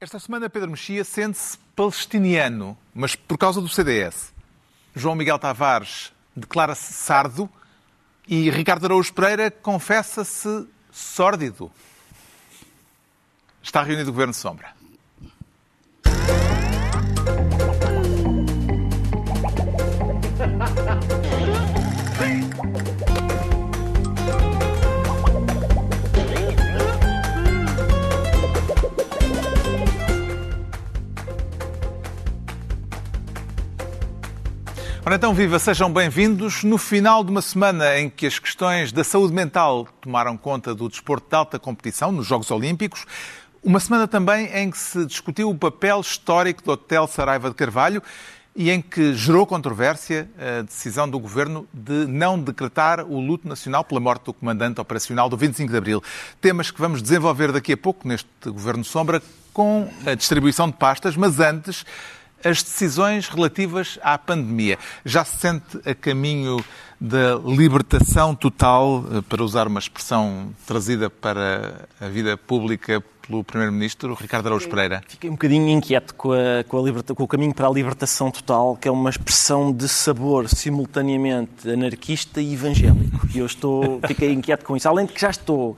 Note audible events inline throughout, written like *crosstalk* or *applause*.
Esta semana Pedro Mexia sente-se palestiniano, mas por causa do CDS. João Miguel Tavares declara-se sardo e Ricardo Araújo Pereira confessa-se sórdido. Está reunido o Governo Sombra. Ora então, viva, sejam bem-vindos. No final de uma semana em que as questões da saúde mental tomaram conta do desporto de alta competição nos Jogos Olímpicos, uma semana também em que se discutiu o papel histórico do Hotel Saraiva de Carvalho e em que gerou controvérsia a decisão do Governo de não decretar o luto nacional pela morte do comandante operacional do 25 de Abril. Temas que vamos desenvolver daqui a pouco neste Governo Sombra com a distribuição de pastas, mas antes as decisões relativas à pandemia. Já se sente a caminho da libertação total, eh, para usar uma expressão trazida para a vida pública pelo Primeiro-Ministro, Ricardo Araújo Pereira? Fiquei um bocadinho inquieto com, a, com, a liberta, com o caminho para a libertação total, que é uma expressão de sabor simultaneamente anarquista e evangélico. E eu estou, fiquei inquieto com isso. Além de que já estou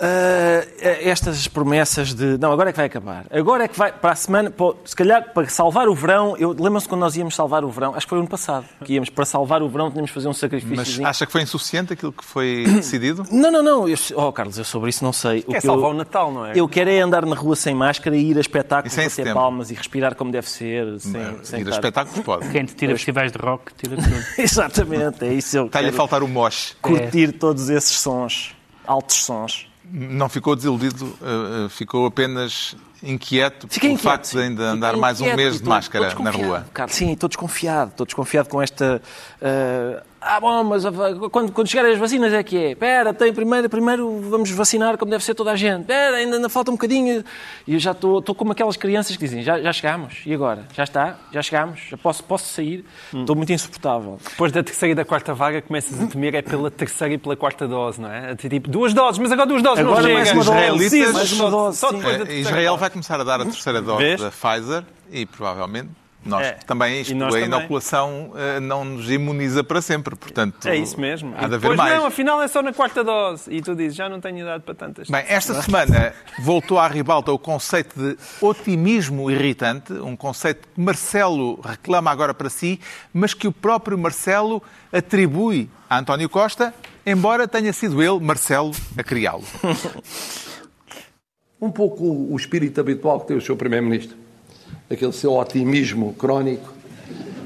Uh, estas promessas de não, agora é que vai acabar. Agora é que vai para a semana, pô, se calhar para salvar o verão. Eu lembro-se quando nós íamos salvar o verão, acho que foi o ano passado, que íamos para salvar o verão, tínhamos de fazer um sacrifício. Mas acha que foi insuficiente aquilo que foi *clears throat* decidido? Não, não, não. Eu, oh, Carlos, eu sobre isso não sei. O é salvar eu, o Natal, não é? Eu quero é andar na rua sem máscara e ir a espetáculos, bater setembro. palmas e respirar como deve ser. Sem, não, sem ir a espetáculos pode. Quem te tira festivais de rock, tira tudo. *laughs* Exatamente, é isso. Está-lhe a faltar o moche. Curtir é. todos esses sons, altos sons. Não ficou desiludido, eh, eh, ficou apenas inquieto Fiquei pelo inquieto, facto de ainda andar mais um mês de máscara na rua. sim, estou desconfiado, estou desconfiado com esta uh, ah, bom, mas quando, quando chegarem as vacinas é que é. Espera, tem primeiro, primeiro vamos vacinar como deve ser toda a gente. Espera, ainda, ainda falta um bocadinho. E eu já estou, estou como aquelas crianças que dizem, já, já chegámos, e agora? Já está? Já chegámos? Já posso, posso sair? Hum. Estou muito insuportável. Depois da terceira e da quarta vaga começas a temer é pela terceira e pela quarta dose, não é? Tipo, duas doses, mas agora duas doses agora não mais chega. Uma dose, sim, mais uma dose, só, só Israel vai começar a dar a terceira dose Vês? da Pfizer e provavelmente nós é. também, isto, a inoculação também. não nos imuniza para sempre, portanto... É isso mesmo. Há de haver mais. não, afinal é só na quarta dose. E tu dizes, já não tenho idade para tantas. Bem, esta semana *laughs* voltou à ribalta o conceito de otimismo irritante, um conceito que Marcelo reclama agora para si, mas que o próprio Marcelo atribui a António Costa, embora tenha sido ele, Marcelo, a criá-lo. *laughs* um pouco o espírito habitual que tem o seu Primeiro-Ministro aquele seu otimismo crónico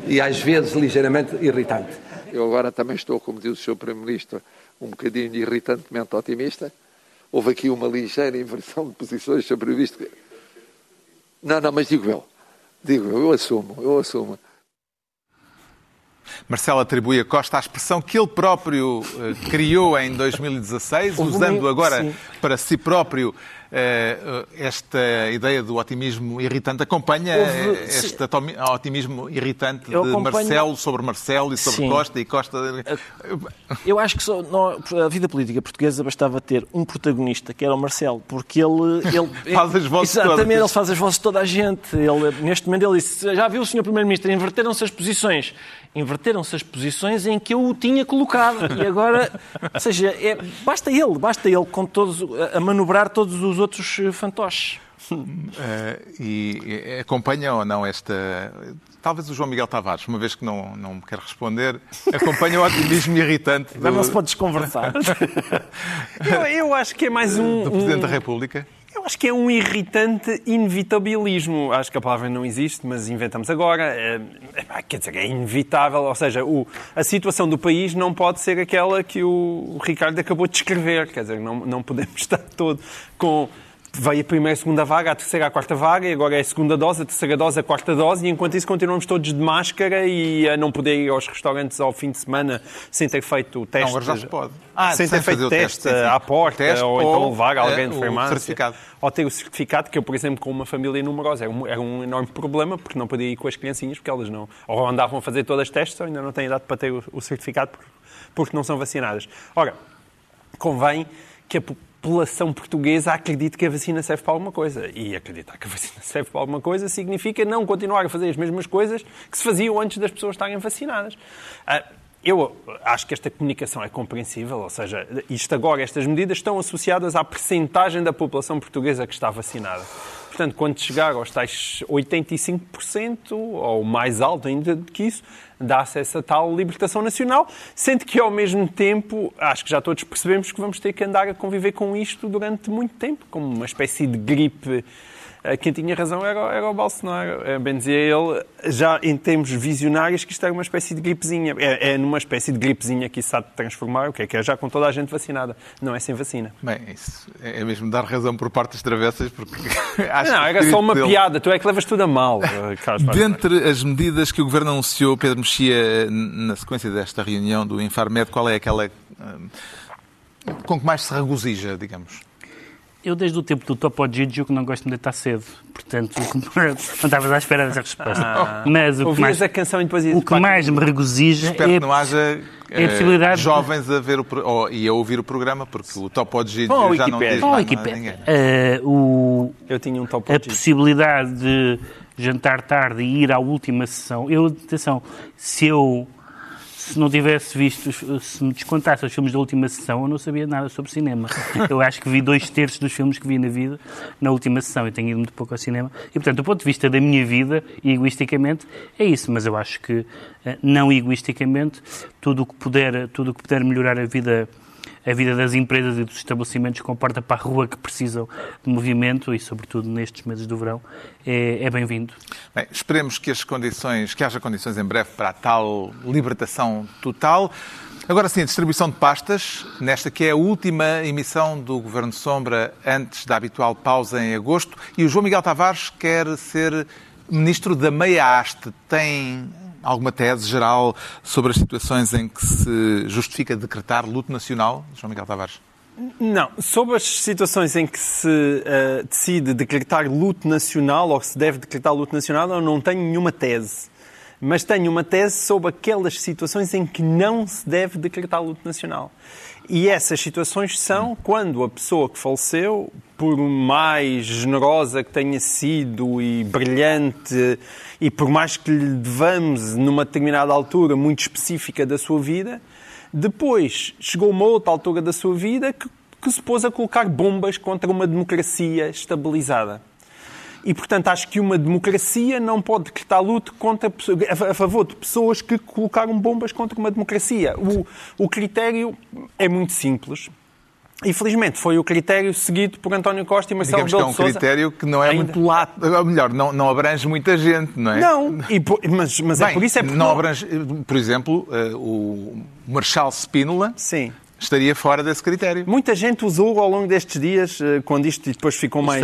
e às vezes ligeiramente irritante. Eu agora também estou, como diz o Sr. Primeiro-Ministro, um bocadinho irritantemente otimista. Houve aqui uma ligeira inversão de posições sobre isto. Não, não, mas digo eu. Digo eu, eu assumo, eu assumo. Marcelo atribui a Costa a expressão que ele próprio uh, criou em 2016, usando agora sim. para si próprio eh, esta ideia do otimismo irritante acompanha Houve, este sim. otimismo irritante Eu de acompanho... Marcelo sobre Marcelo e sobre sim. Costa e Costa. Eu acho que só, não, a vida política portuguesa bastava ter um protagonista, que era o Marcelo, porque ele. *laughs* ele faz as vozes Exatamente, todas. ele faz as vozes de toda a gente. Ele, neste momento ele disse: já viu o Sr. Primeiro-Ministro, inverteram-se as posições inverteram-se as posições em que eu o tinha colocado. E agora, ou seja, é, basta ele, basta ele com todos, a manobrar todos os outros eh, fantoches. Uh, *laughs* e acompanha ou não esta. Talvez o João Miguel Tavares, uma vez que não, não me quer responder, acompanha o otimismo irritante. Do... não se pode desconversar. *laughs* eu, eu acho que é mais um. Do Presidente um... da República? Eu acho que é um irritante inevitabilismo. Acho que a palavra não existe, mas inventamos agora. É, é, quer dizer, é inevitável. Ou seja, o, a situação do país não pode ser aquela que o Ricardo acabou de descrever. Quer dizer, não, não podemos *laughs* estar todo com veio a primeira, a segunda vaga, a terceira, a quarta vaga, e agora é a segunda dose, a terceira dose, a quarta dose, e enquanto isso continuamos todos de máscara e a não poder ir aos restaurantes ao fim de semana sem ter feito o teste. Não, agora já se pode. Ah, sem, ter feito teste, teste à porta, teste, ou então levar alguém de farmácia. certificado. Ou ter o certificado, que eu, por exemplo, com uma família numerosa, era um, era um enorme problema, porque não podia ir com as criancinhas, porque elas não. Ou andavam a fazer todas as testes, ou ainda não têm idade para ter o, o certificado, porque, porque não são vacinadas. Ora, convém que a população portuguesa acredite que a vacina serve para alguma coisa. E acreditar que a vacina *laughs* serve para alguma coisa significa não continuar a fazer as mesmas coisas que se faziam antes das pessoas estarem vacinadas. Ah, eu acho que esta comunicação é compreensível, ou seja, isto agora, estas medidas estão associadas à percentagem da população portuguesa que está vacinada. Portanto, quando chegar aos tais 85%, ou mais alto ainda do que isso, dá acesso a tal libertação nacional, sendo que, ao mesmo tempo, acho que já todos percebemos que vamos ter que andar a conviver com isto durante muito tempo, como uma espécie de gripe quem tinha razão era, era o Bolsonaro. Eh, bem dizia ele, já em termos visionários, que isto era uma espécie de gripezinha. É, é numa espécie de gripezinha que isso sabe transformar, o que é que é já com toda a gente vacinada. Não é sem vacina. Bem, isso é mesmo dar razão por partes travessas, porque *laughs* acho Não, era só uma dele... piada. Tu é que levas tudo a mal, eh, Carlos Dentre as medidas que o Governo anunciou, Pedro Mexia, na sequência desta reunião do Infarmed, qual é aquela com que mais se regozija, digamos? Eu, desde o tempo do Topo Gigio, que não gosto de deitar cedo. Portanto, *laughs* não estavas à espera dessa resposta. Ah, Mas o que mais, a canção e depois o que mais me regozija Espero é, que não haja é a possibilidade jovens a ver o, oh, e a ouvir o programa, porque o Topo Gigio já não diz Bom, ninguém. Uh, o, Eu tinha um Topo A possibilidade de jantar tarde e ir à última sessão. Eu, atenção, se eu se não tivesse visto, se me descontasse os filmes da última sessão, eu não sabia nada sobre cinema. Eu acho que vi dois terços dos filmes que vi na vida na última sessão. Eu tenho ido muito pouco ao cinema. E, portanto, do ponto de vista da minha vida, egoisticamente, é isso. Mas eu acho que, eh, não egoisticamente, tudo o que puder, tudo o que puder melhorar a vida a vida das empresas e dos estabelecimentos com porta para a rua que precisam de movimento e, sobretudo, nestes meses do verão, é, é bem-vindo. Bem, esperemos que as condições, que haja condições em breve para a tal libertação total. Agora sim, a distribuição de pastas, nesta que é a última emissão do Governo Sombra antes da habitual pausa em agosto, e o João Miguel Tavares quer ser ministro da meia haste. Tem alguma tese geral sobre as situações em que se justifica decretar luto nacional, João Miguel Tavares? Não. Sobre as situações em que se uh, decide decretar luto nacional ou se deve decretar luto nacional, eu não tenho nenhuma tese. Mas tenho uma tese sobre aquelas situações em que não se deve decretar luto nacional. E essas situações são quando a pessoa que faleceu, por mais generosa que tenha sido e brilhante, e por mais que lhe devamos, numa determinada altura muito específica da sua vida, depois chegou uma outra altura da sua vida que, que se pôs a colocar bombas contra uma democracia estabilizada. E, portanto, acho que uma democracia não pode decretar luto contra, a favor de pessoas que colocaram bombas contra uma democracia. O, o critério é muito simples. Infelizmente, foi o critério seguido por António Costa e Marcelo Digamos Rebelo que é um critério que não é ainda... muito lato, ou melhor, não, não abrange muita gente, não é? Não, e, mas, mas é Bem, é por isso é porque... Não abrange, por exemplo, uh, o Marshal Spínola Sim estaria fora desse critério. Muita gente usou ao longo destes dias, eh, quando isto depois ficou mais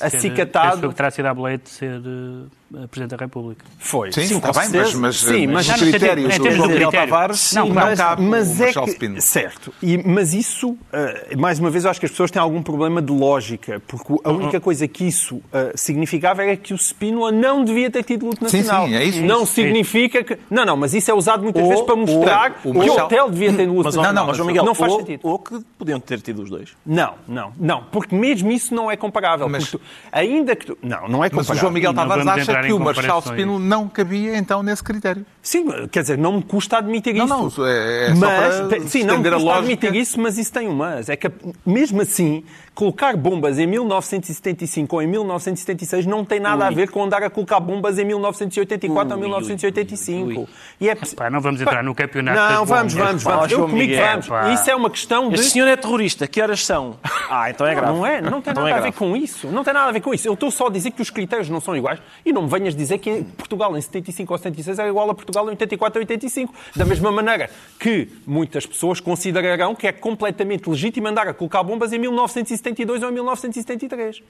acicatado. Foi que terá sido a boleia de ser uh, Presidente da República. Foi. Sim, sim está bem, mas, mas, sim, mas, mas os critérios do João Miguel Tavares não, não cabe mas é que, Certo, e, mas isso, uh, mais uma vez, eu acho que as pessoas têm algum problema de lógica, porque a única coisa que isso uh, significava era que o Spínola não devia ter tido luto nacional. Sim, sim, é isso. Não isso. significa que... Não, não, mas isso é usado muitas ou, vezes para mostrar ou, que o hotel devia ter luto nacional. Não, não, mas, João Miguel, não faz ou, sentido. Ou que podiam ter tido os dois. Não, não, não, porque mesmo isso não é comparável. Mas, tu, ainda que tu, Não, não é comparável. Mas o João Miguel Tavares acha que o Marshal Spínola não cabia então nesse critério. Sim, quer dizer, não me custa admitir isso. Não, não, é, é mas, sim, não me custa admitir isso, mas isso tem um mas. É que mesmo assim, colocar bombas em 1975 ou em 1976 não tem nada ui. a ver com andar a colocar bombas em 1984 ui, ou 1985. Ui, e é... Epá, não vamos entrar no campeonato Não, vamos, vamos, vamos. Eu comigo vamos. Epá. Isso é uma questão de... Este senhor é terrorista. Que horas são? Ah, então é grave. Não é, não tem então nada é a ver com isso. Não tem nada a ver com isso. Eu estou só a dizer que os critérios não são iguais e não me venhas dizer que Portugal em 75 ou 76 é igual a Portugal em 84 ou 85. Da mesma maneira que muitas pessoas considerarão que é completamente legítimo andar a colocar bombas em 1975 1972 ou em 1973.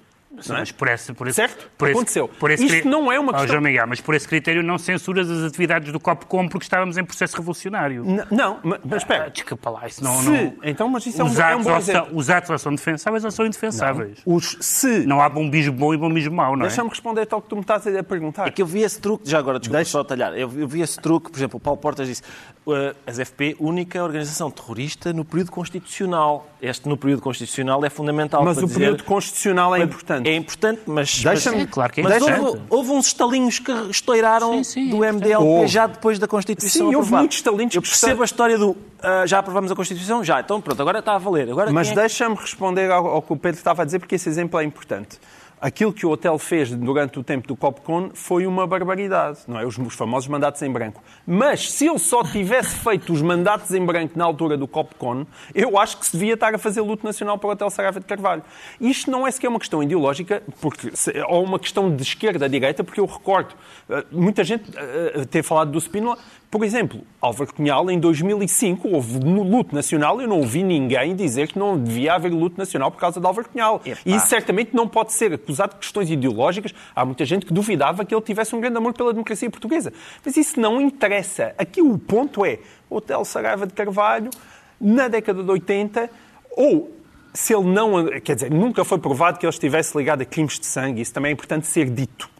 não é? Mas por esse, por esse, Certo? Por esse, Aconteceu. Por esse Isto cri- não é uma Oh, questão- João Miguel, mas por esse critério não censuras as atividades do Copcom porque estávamos em processo revolucionário. N- Não, mas, mas Ah, espera. desculpa lá, isso não... Se, não... então, mas isso é um, Os é um atos, bom ou exemplo. são, os atos ou são defensáveis ou são indefensáveis. Os se. Não há bombismo bom e bombismo mau, não é? Deixa-me responder tal que tu me estás a perguntar. É que eu vi esse truque, já agora, desculpa Deixa- só talhar, eu, eu vi esse truque, por exemplo, o Paulo Portas disse, uh, as FP, única organização terrorista no período constitucional. Este no período constitucional é fundamental Mas para o dizer- período constitucional é importante. É importante, mas... Deixa-me- mas- É, claro que é mas houve, houve uns estalinhos que estouraram Sim, sim, do é MDLP Houve. já depois da Constituição Sim, houve aprovada. muitos estalinhos Eu que percebo a história do ah, já aprovamos a Constituição? Já, então pronto, agora está a valer. Agora Mas é que- deixa-me responder ao, ao que o Pedro estava a dizer, porque esse exemplo é importante. Aquilo que o hotel fez durante o tempo do Copcon foi uma barbaridade, não é? Os, os famosos mandatos em branco. Mas se ele só tivesse *laughs* feito os mandatos em branco na altura do Copcon, eu acho que se devia estar a fazer luto nacional para o Hotel Saraiva de Carvalho. Isto não é sequer uma questão ideológica, porque, ou uma questão de esquerda-direita, porque eu recordo, eh, muita gente eh, ter falado do Spínola, por exemplo, Álvaro Cunhal, em 2005, houve luto nacional, eu não ouvi ninguém dizer que não devia haver luto nacional por causa de Álvaro Cunhal. E isso certamente não pode ser acusado de questões ideológicas. Há muita gente que duvidava que ele tivesse um grande amor pela democracia portuguesa. Mas isso não interessa. Aqui o ponto é, o Hotel Saraiva de Carvalho, na década de 80, ou se ele não... Quer dizer, nunca foi provado que ele estivesse ligado a crimes de sangue. Isso também é importante ser dito.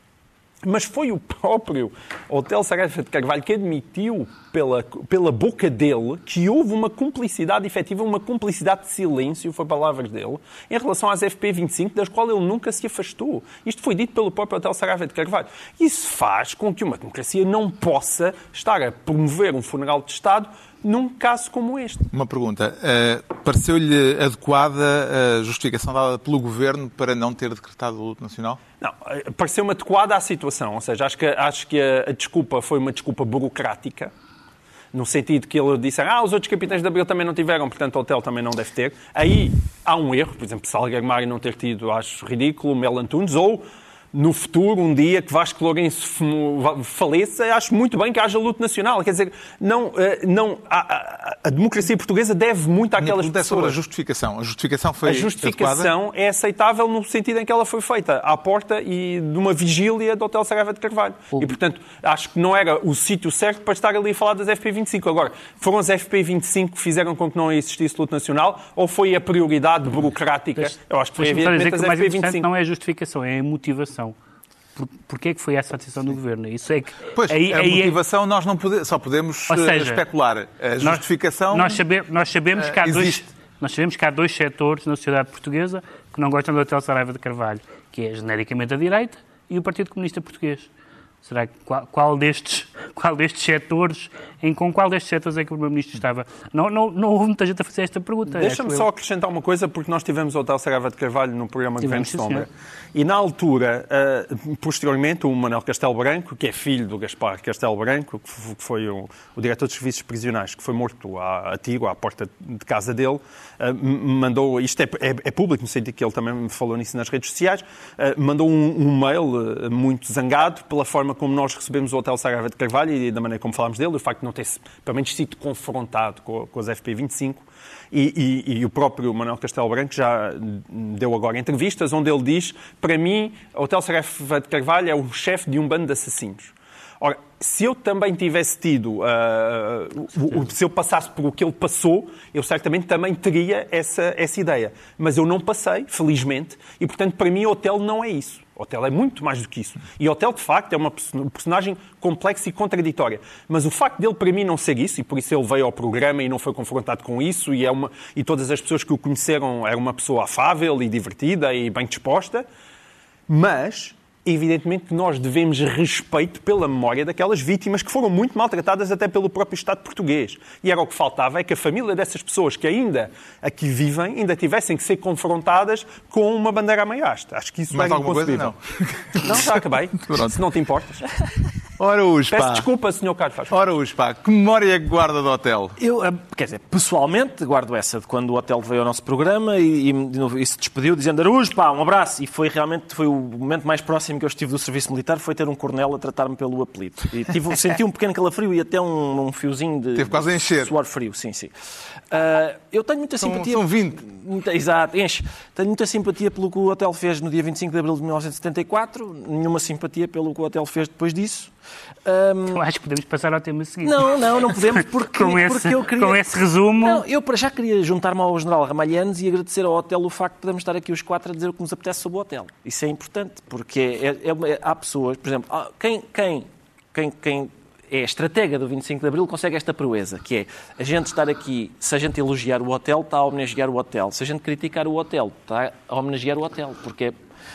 Mas foi o próprio Hotel Saraiva de Carvalho que admitiu pela, pela boca dele que houve uma cumplicidade efetiva, uma cumplicidade de silêncio, foi palavras dele, em relação às FP25, das quais ele nunca se afastou. Isto foi dito pelo próprio Hotel Saraiva de Carvalho. Isso faz com que uma democracia não possa estar a promover um funeral de Estado num caso como este. Uma pergunta. Eh, Pareceu-lhe adequada a justificação dada pelo Governo para não ter decretado o luto nacional? Não, eh, pareceu-me adequada à situação. Ou seja, acho que, acho que a, a desculpa foi uma desculpa burocrática, no sentido que ele disse ah, os outros capitães de Abril também não tiveram, portanto o hotel também não deve ter. Aí há um erro, por exemplo, Salgueiro Mário não ter tido, acho ridículo, Mel Antunes, ou no futuro, um dia que Vasco Lourenço faleça, acho muito bem que haja luto nacional. Quer dizer, não, eh, não, a, a- a democracia portuguesa deve muito àquelas pergunta é sobre a pessoas. justificação. A justificação foi A adequada? justificação é aceitável no sentido em que ela foi feita à porta e de uma vigília do Hotel Saraiva de Carvalho. E, portanto, acho que não era o sítio certo para estar ali a falar das FP25. Agora, foram as FP25 que fizeram com que não existisse luto nacional ou foi a prioridade burocrática? Eu acho que foi evidentemente as o mais interessante FP25. não é a justificação, é a motivação. Por, porquê é que foi essa a decisão do Governo? Isso é que... Pois, aí- a aí é- motivação nós não pode- só podemos eh, seja, especular. A nós- justificação... Nós, sabe- nós sabemos que há eh, dois, nós sabemos que há dois setores na sociedade portuguesa que não gostam do Hotel Saraiva de Carvalho, que é genericamente a direita e o Partido Comunista Português. Será que qual, qual destes, *laughs* qual destes setores, em com qual destes setores é que o Primeiro-Ministro estava? Não, não, não houve muita gente a fazer esta pergunta. Deixa-me só eu. acrescentar uma coisa, porque nós tivemos o Hotel Saraiva de Carvalho no programa de Vento sim, Sombra. E na altura, eh, posteriormente, o Manuel Castelo Branco, que é filho do Gaspar Castelo Branco, que foi o, o diretor dos serviços prisionais, que foi morto a, a tiro, à porta de casa dele, m- mandou, isto é, é- é público, no sentido que ele também me falou nisso nas redes sociais, eh, mandou um, um mail muito zangado pela forma como nós recebemos o Hotel Saraiva de Carvalho e da maneira como falámos dele, o facto de não ter, pelo menos, sido confrontado com, com as FP25. E, e- e o próprio Manuel Castelo Branco já deu agora entrevistas onde ele diz: para mim, o Hotel Saraiva de Carvalho é o chefe de um bando de assassinos. Ora, se eu também tivesse tido, ah, o- o- se eu passasse por o que ele passou, eu certamente também teria essa, essa ideia. Mas eu não passei, felizmente, e portanto, para mim, o hotel não é isso. O hotel é muito mais do que isso. E o hotel, de facto, é uma perso- um personagem complexa e contraditória. Mas o facto dele, para mim, não ser isso, e por isso ele veio ao programa e não foi confrontado com isso, e, é uma, e todas as pessoas que o conheceram era uma pessoa afável e divertida e bem disposta, mas, evidentemente, que nós devemos respeito pela memória daquelas vítimas que foram muito maltratadas até pelo próprio Estado português. E era o que faltava, é que a família dessas pessoas que ainda aqui vivem, ainda tivessem que ser confrontadas com uma bandeira à meia haste. Acho que isso Mais era alguma coisa? Não. Não, já acabei. *laughs* Pronto. Se não te importas. Ora, os Peço desculpa, Sr. Carlos. faz Ora, pá. Que memória é que guarda do hotel? Eu, ah, quer dizer, pessoalmente, guardo essa de quando o hotel veio ao nosso programa e, e- e se despediu dizendo pá, um abraço. E foi realmente foi o momento mais próximo que eu estive do serviço militar, foi ter um coronel a tratar-me pelo apelido. E tive, *laughs* senti um pequeno calafrio e até um, um fiozinho de Teve quase a encher. suor frio, sim, sim. Ah, eu tenho muita São- simpatia... são 20. Muita, exato, enche. Tenho muita simpatia pelo que o hotel fez no dia 25 de abril de 1974, nenhuma simpatia pelo que o hotel fez depois disso. Ahm, Eu acho que podemos passar ao tema seguinte. não, não, não podemos *laughs* porque, com, esse, porque eu queria... com esse resumo, Não, eu para já queria juntar-me ao General Ramalhanes e agradecer ao hotel o facto de podermos estar aqui os quatro a dizer o que nos apetece sobre o hotel. Isso é importante, porque é- é- é- há pessoas, por exemplo, quem, quem, quem, quem é estratega do 25 de Abril consegue esta proeza, que é a gente estar aqui, se a gente elogiar o hotel, está a homenagear o hotel. Se a gente criticar o hotel, está a homenagear o hotel, porque, é-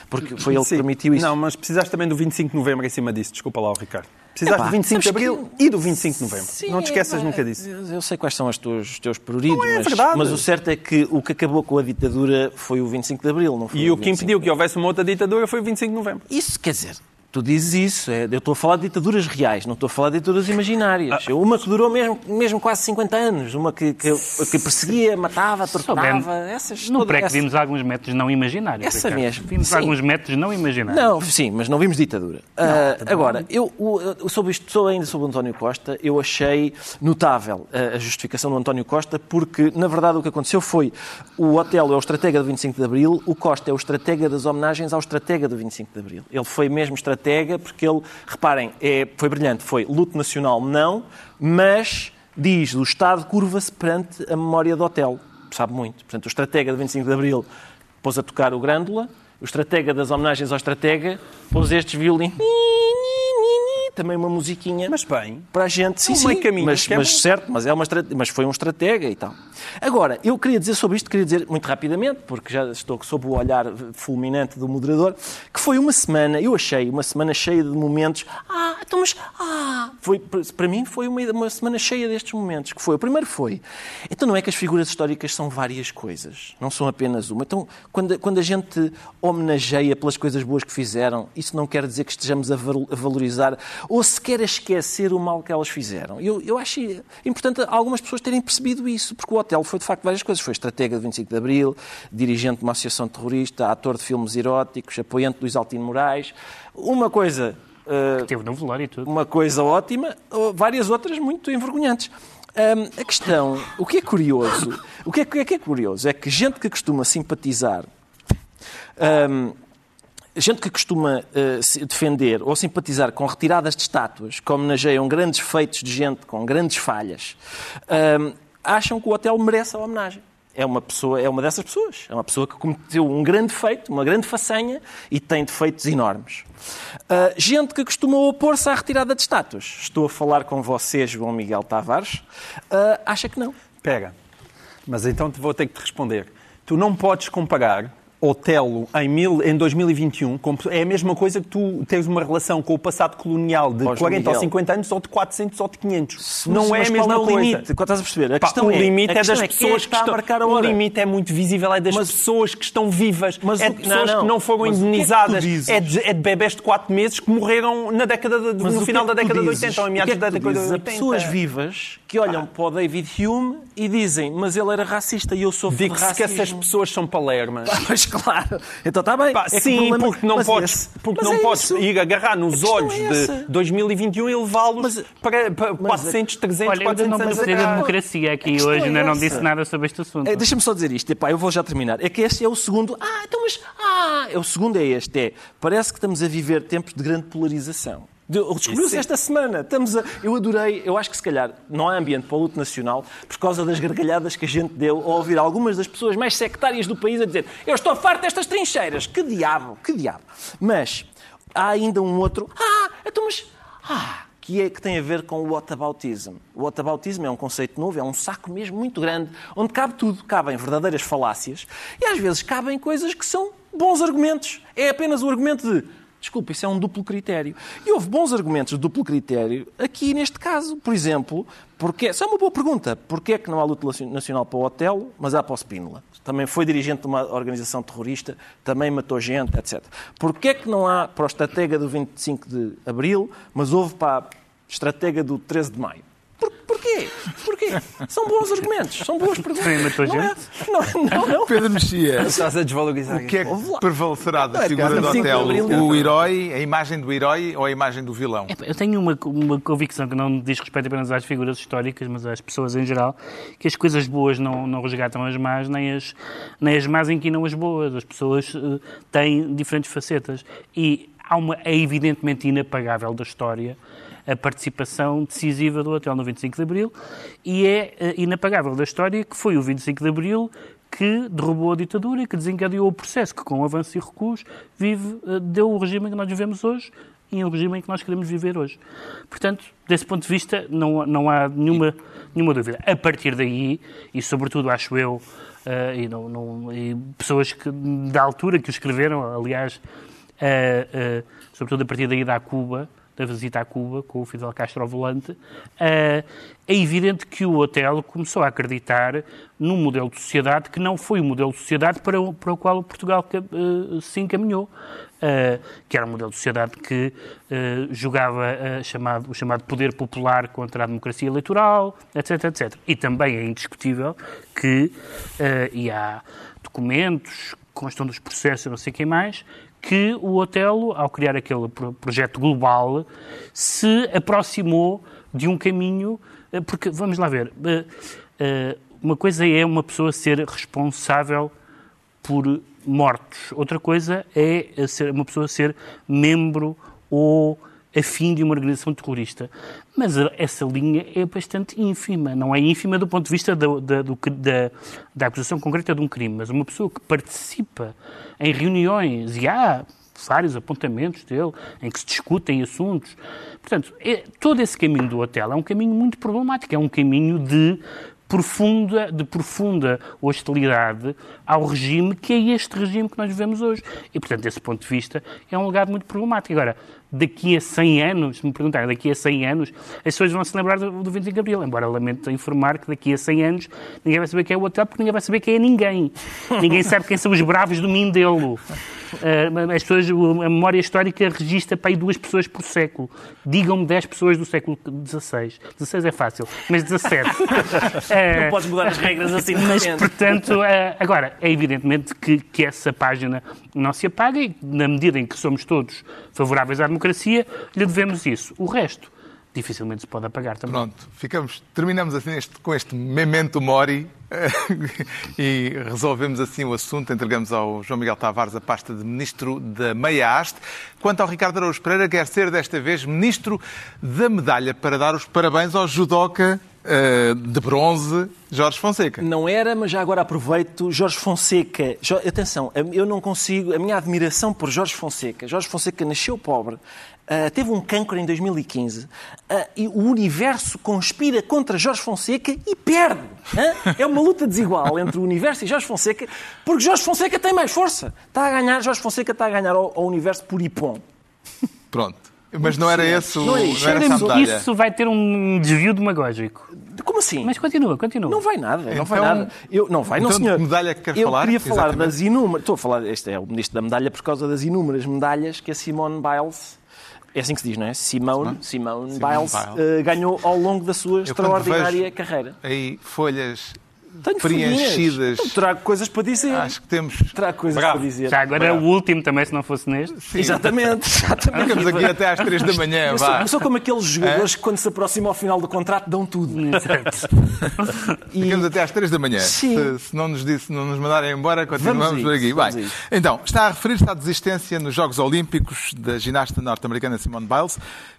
porque foi ele que Sim. permitiu isso. Não, mas precisaste também do 25 de novembro em cima disso. Desculpa lá, Ricardo. Precisaste Epá, do 25 de abril que- e do 25 de novembro. Sim, não te esqueças nunca disso. Eu, sei quais são os teus, os teus prioridades, Não é mas, verdade. mas o certo é que o que acabou com a ditadura foi o 25 de Abril, não foi E o que 25. impediu que houvesse uma outra ditadura foi o 25 de novembro. Isso quer dizer, tu dizes isso, é, eu estou a falar de ditaduras reais, não estou a falar de ditaduras imaginárias. Ah. Uma que durou mesmo, mesmo quase 50 anos, uma que, que, que perseguia, matava, torturava, essas no todas- pré que essas- vimos alguns métodos não imaginários. Essa Ricardo. mesmo. Vimos Sim. alguns métodos não imaginários. Não, sim, mas não vimos ditadura. Ah, agora, eu, eu- sobre isto, sou ainda sobre o António Costa, eu achei notável a, a justificação do António Costa, porque, na verdade, o que aconteceu foi o hotel é o estratega do 25 de Abril, o Costa é o estratega das homenagens ao estratega do 25 de Abril. Ele foi mesmo estratega porque ele, reparem, é, foi brilhante, foi luto nacional não, mas diz o Estado curva-se perante a memória do hotel. Sabe muito. Portanto, o estratega do 25 de Abril pôs a tocar o Grândola, o estratega das homenagens ao estratega pôs estes violinos, também uma musiquinha Mas bem, para a gente, sim, um sim, caminho, mas, é mas bom. certo, mas, é uma mas foi um estratega e tal. Agora, eu queria dizer sobre isto, queria dizer muito rapidamente, porque já estou sob o olhar fulminante do moderador, que foi uma semana, eu achei, uma semana cheia de momentos, ah, então mas, ah, foi, para mim foi uma, uma semana cheia destes momentos, que foi, o primeiro foi, então não é que as figuras históricas são várias coisas, não são apenas uma. Então, quando, quando a gente homenageia pelas coisas boas que fizeram, isso não quer dizer que estejamos a valorizar ou sequer a esquecer o mal que elas fizeram. Eu, eu acho importante algumas pessoas terem percebido isso, porque o hotel foi de facto várias coisas. Foi estratega de 25 de Abril, dirigente de uma associação terrorista, ator de filmes eróticos, apoiante do Isaltino Moraes. Uma coisa. eh, Teve no velório e tudo. uma coisa ótima, várias outras muito envergonhantes. Hum, a questão, o que é curioso, o que é, o que é é curioso é que gente que costuma simpatizar, hum, gente que costuma eh, se- defender ou simpatizar com retiradas de estátuas que homenageiam grandes feitos de gente com grandes falhas, hum, acham que o hotel merece a homenagem. É uma pessoa, é uma dessas pessoas. É uma pessoa que cometeu um grande feito, uma grande façanha e tem defeitos enormes. Ah, gente que costuma opor-se à retirada de estátuas. Estou a falar com você, João Miguel Tavares. ah, acha que não. pega. Mas então te vou ter que te responder. Tu não podes comparar Otelo em, mil, em 2021 com- é a mesma coisa que tu tens uma relação com o passado colonial de João 40 Miguel. ou 50 anos ou de 400 ou de 500. não Mas- é a mesma é o coisa. limite? Estás a perceber? A Pá, questão o é- limite a é das é é pessoas que que está a estão. marcar a O hora. limite é muito visível, é das Mas- pessoas que estão vivas, Mas é o- de pessoas não, não. que não foram Mas o que é que indenizadas, é de, é de bebés de 4 meses que morreram na década de, no o que final é da que década de dizes? 80 ou em O meados que é da que década de dizes? 80. Há pessoas vivas que olham para o David Hume e dizem mas ele era racista e eu sofro de Digo-se que essas pessoas são palermas. *laughs* Ah, Mas claro, então está bem. Pá, É sim, problema- porque não mas podes, esse- porque mas não é podes isso. ir agarrar nos olhos é de essa. 2021 e levá-los Mas- para, para mas- 400, 300, Olha, eu ainda 400 não anos da atrás. democracia aqui hoje, é ainda não disse nada sobre este assunto. É, Deixa-me só dizer isto, epá, eu vou já terminar. É que este é o segundo. Ah, então mas. Ah, é o segundo é este. É. Parece que estamos a viver tempos de grande polarização. De- Descobriu-se esta semana. Estamos a... Eu adorei, eu acho que se calhar não há ambiente para o luto nacional por causa das gargalhadas que a gente deu ao ouvir algumas das pessoas mais sectárias do país a dizer eu estou farto destas trincheiras. Que diabo, que diabo. Mas há ainda um outro. Ah, então mas. Ah, que é que tem a ver com o whataboutism. O whataboutism é um conceito novo, é um saco mesmo muito grande, onde cabe tudo. Cabem verdadeiras falácias e às vezes cabem coisas que são bons argumentos. É apenas o argumento de Desculpa, isso é um duplo critério. E houve bons argumentos de duplo critério aqui neste caso. Por exemplo, porque, essa é uma boa pergunta. Porquê é que não há luta nacional para o Otelo, mas há para o Spínola? Também foi dirigente de uma organização terrorista, também matou gente, etc. Porquê é que não há para o estratega do 25 de Abril, mas houve para a estratega do 13 de Maio? Por, porquê? Porquê? São bons argumentos, são boas perguntas. Não, é, gente? não, não, não. Pedro Mexia, Estás a desvalorizar. o que é que prevalecerá da é figura do 25 de Otelo? Abril. O herói, a imagem do herói ou a imagem do vilão? Eu tenho uma, uma convicção que não diz respeito apenas às figuras históricas, mas às pessoas em geral, que as coisas boas não, não resgatam as más, nem as, nem as más inquinam as boas. As pessoas eh, têm diferentes facetas. E há uma, é evidentemente inapagável da história a participação decisiva do hotel no 25 de Abril e é eh, inapagável da história que foi o 25 de Abril que derrubou a ditadura e que desencadeou o processo que, com avanços e recuos, vive, eh, deu o regime que nós vivemos hoje e o regime que nós queremos viver hoje. Portanto, desse ponto de vista, não, não há nenhuma, nenhuma dúvida. A partir daí, e sobretudo acho eu, eh, e, não, não- e pessoas que, da altura que o escreveram, aliás, eh, eh, sobretudo a partir daí da Cuba, da visita a Cuba, com o Fidel Castro ao volante, eh, é evidente que o hotel começou a acreditar num modelo de sociedade que não foi o modelo de sociedade para o, para o qual Portugal eh, se encaminhou. eh, que era um modelo de sociedade que jogava chamado, o chamado poder popular contra a democracia eleitoral, etc, etc. E também é indiscutível que, e há documentos, constam dos processos, não sei quem mais, que o Otelo, ao criar aquele pro- projeto global, se aproximou de um caminho, eh, porque, vamos lá ver, eh, eh, uma coisa é uma pessoa ser responsável por mortos. Outra coisa é uma pessoa ser membro ou afim de uma organização terrorista. Mas essa linha é bastante ínfima. Não é ínfima do ponto de vista da, do da, da acusação concreta de um crime, mas uma pessoa que participa em reuniões e há vários apontamentos dele em que se discutem assuntos. Portanto, é- todo esse caminho do hotel é um caminho muito problemático. É um caminho de profunda, de profunda hostilidade ao regime que é este regime que nós vivemos hoje. E, portanto, desse ponto de vista, é um legado muito problemático. Agora, daqui a 100 anos, se me perguntarem, daqui a 100 anos, as pessoas vão se lembrar do, do 25 de Abril. Embora lamento informar que daqui a 100 anos ninguém vai saber quem é o hotel, porque ninguém vai saber quem é ninguém. ninguém sabe quem são os bravos do Mindelo. Uh, as pessoas, a memória histórica registra para aí duas pessoas por século. Digam-me 10 pessoas do século XVI. 16 é fácil, mas 17. *laughs* Não podes mudar as regras assim de Mas, portanto, eh, agora, é evidentemente que, que essa página não se apaga e, na medida em que somos todos favoráveis à democracia, lhe devemos isso. O resto, dificilmente se pode apagar também. Pronto, ficamos, terminamos assim este- com este memento mori *laughs* e resolvemos assim o assunto. Entregamos ao João Miguel Tavares a pasta de Ministro da Meia Haste. Quanto ao Ricardo Araújo Pereira, quer ser desta vez Ministro da Medalha para dar os parabéns ao judoca eh, de bronze Jorge Fonseca. Não era, mas já agora aproveito. Jorge Fonseca. Jo- Atenção, eu não consigo. A minha admiração por Jorge Fonseca. Jorge Fonseca nasceu pobre, ah, teve um cancro em 2015 ah, e o universo conspira contra Jorge Fonseca e perde. hã? É uma luta desigual entre o universo e Jorge Fonseca, porque Jorge Fonseca tem mais força. Está a ganhar, Jorge Fonseca está a ganhar ao, ao universo por Ipom. Pronto. Mas não era esse o, Não é não isso. era Isso, medalha. isso vai ter um desvio demagógico. Como assim? Mas continua, continua. Não vai nada, não vai Então- nada. Eu, não vai, não, então de senhor. medalha que quer Eu falar? queria falar Exatamente. das inúmeras. Estou a falar, este é o ministro da medalha por causa das inúmeras medalhas que a Simone Biles. É assim que se diz, não é? Simone, Simone, Biles, Biles. eh, ganhou ao longo da sua Eu, extraordinária vejo carreira. Aí folhas Tenho preenchidas. Então, Trago coisas para dizer. Acho que temos. Trago coisas Bravo. para dizer. Já agora é o último também, se não fosse neste. Sim, Exatamente, exatamente. Ficamos aqui até às três da manhã. Eu sou, eu sou como aqueles jogadores que, quando se aproximam ao final do contrato, dão tudo. *laughs* E- Ficamos até às 3 da manhã. Sim. Se, se não nos disse, não nos mandarem embora, continuamos por aqui. isso. então, está a referir-se à desistência nos Jogos Olímpicos da ginasta norte-americana Simone Biles,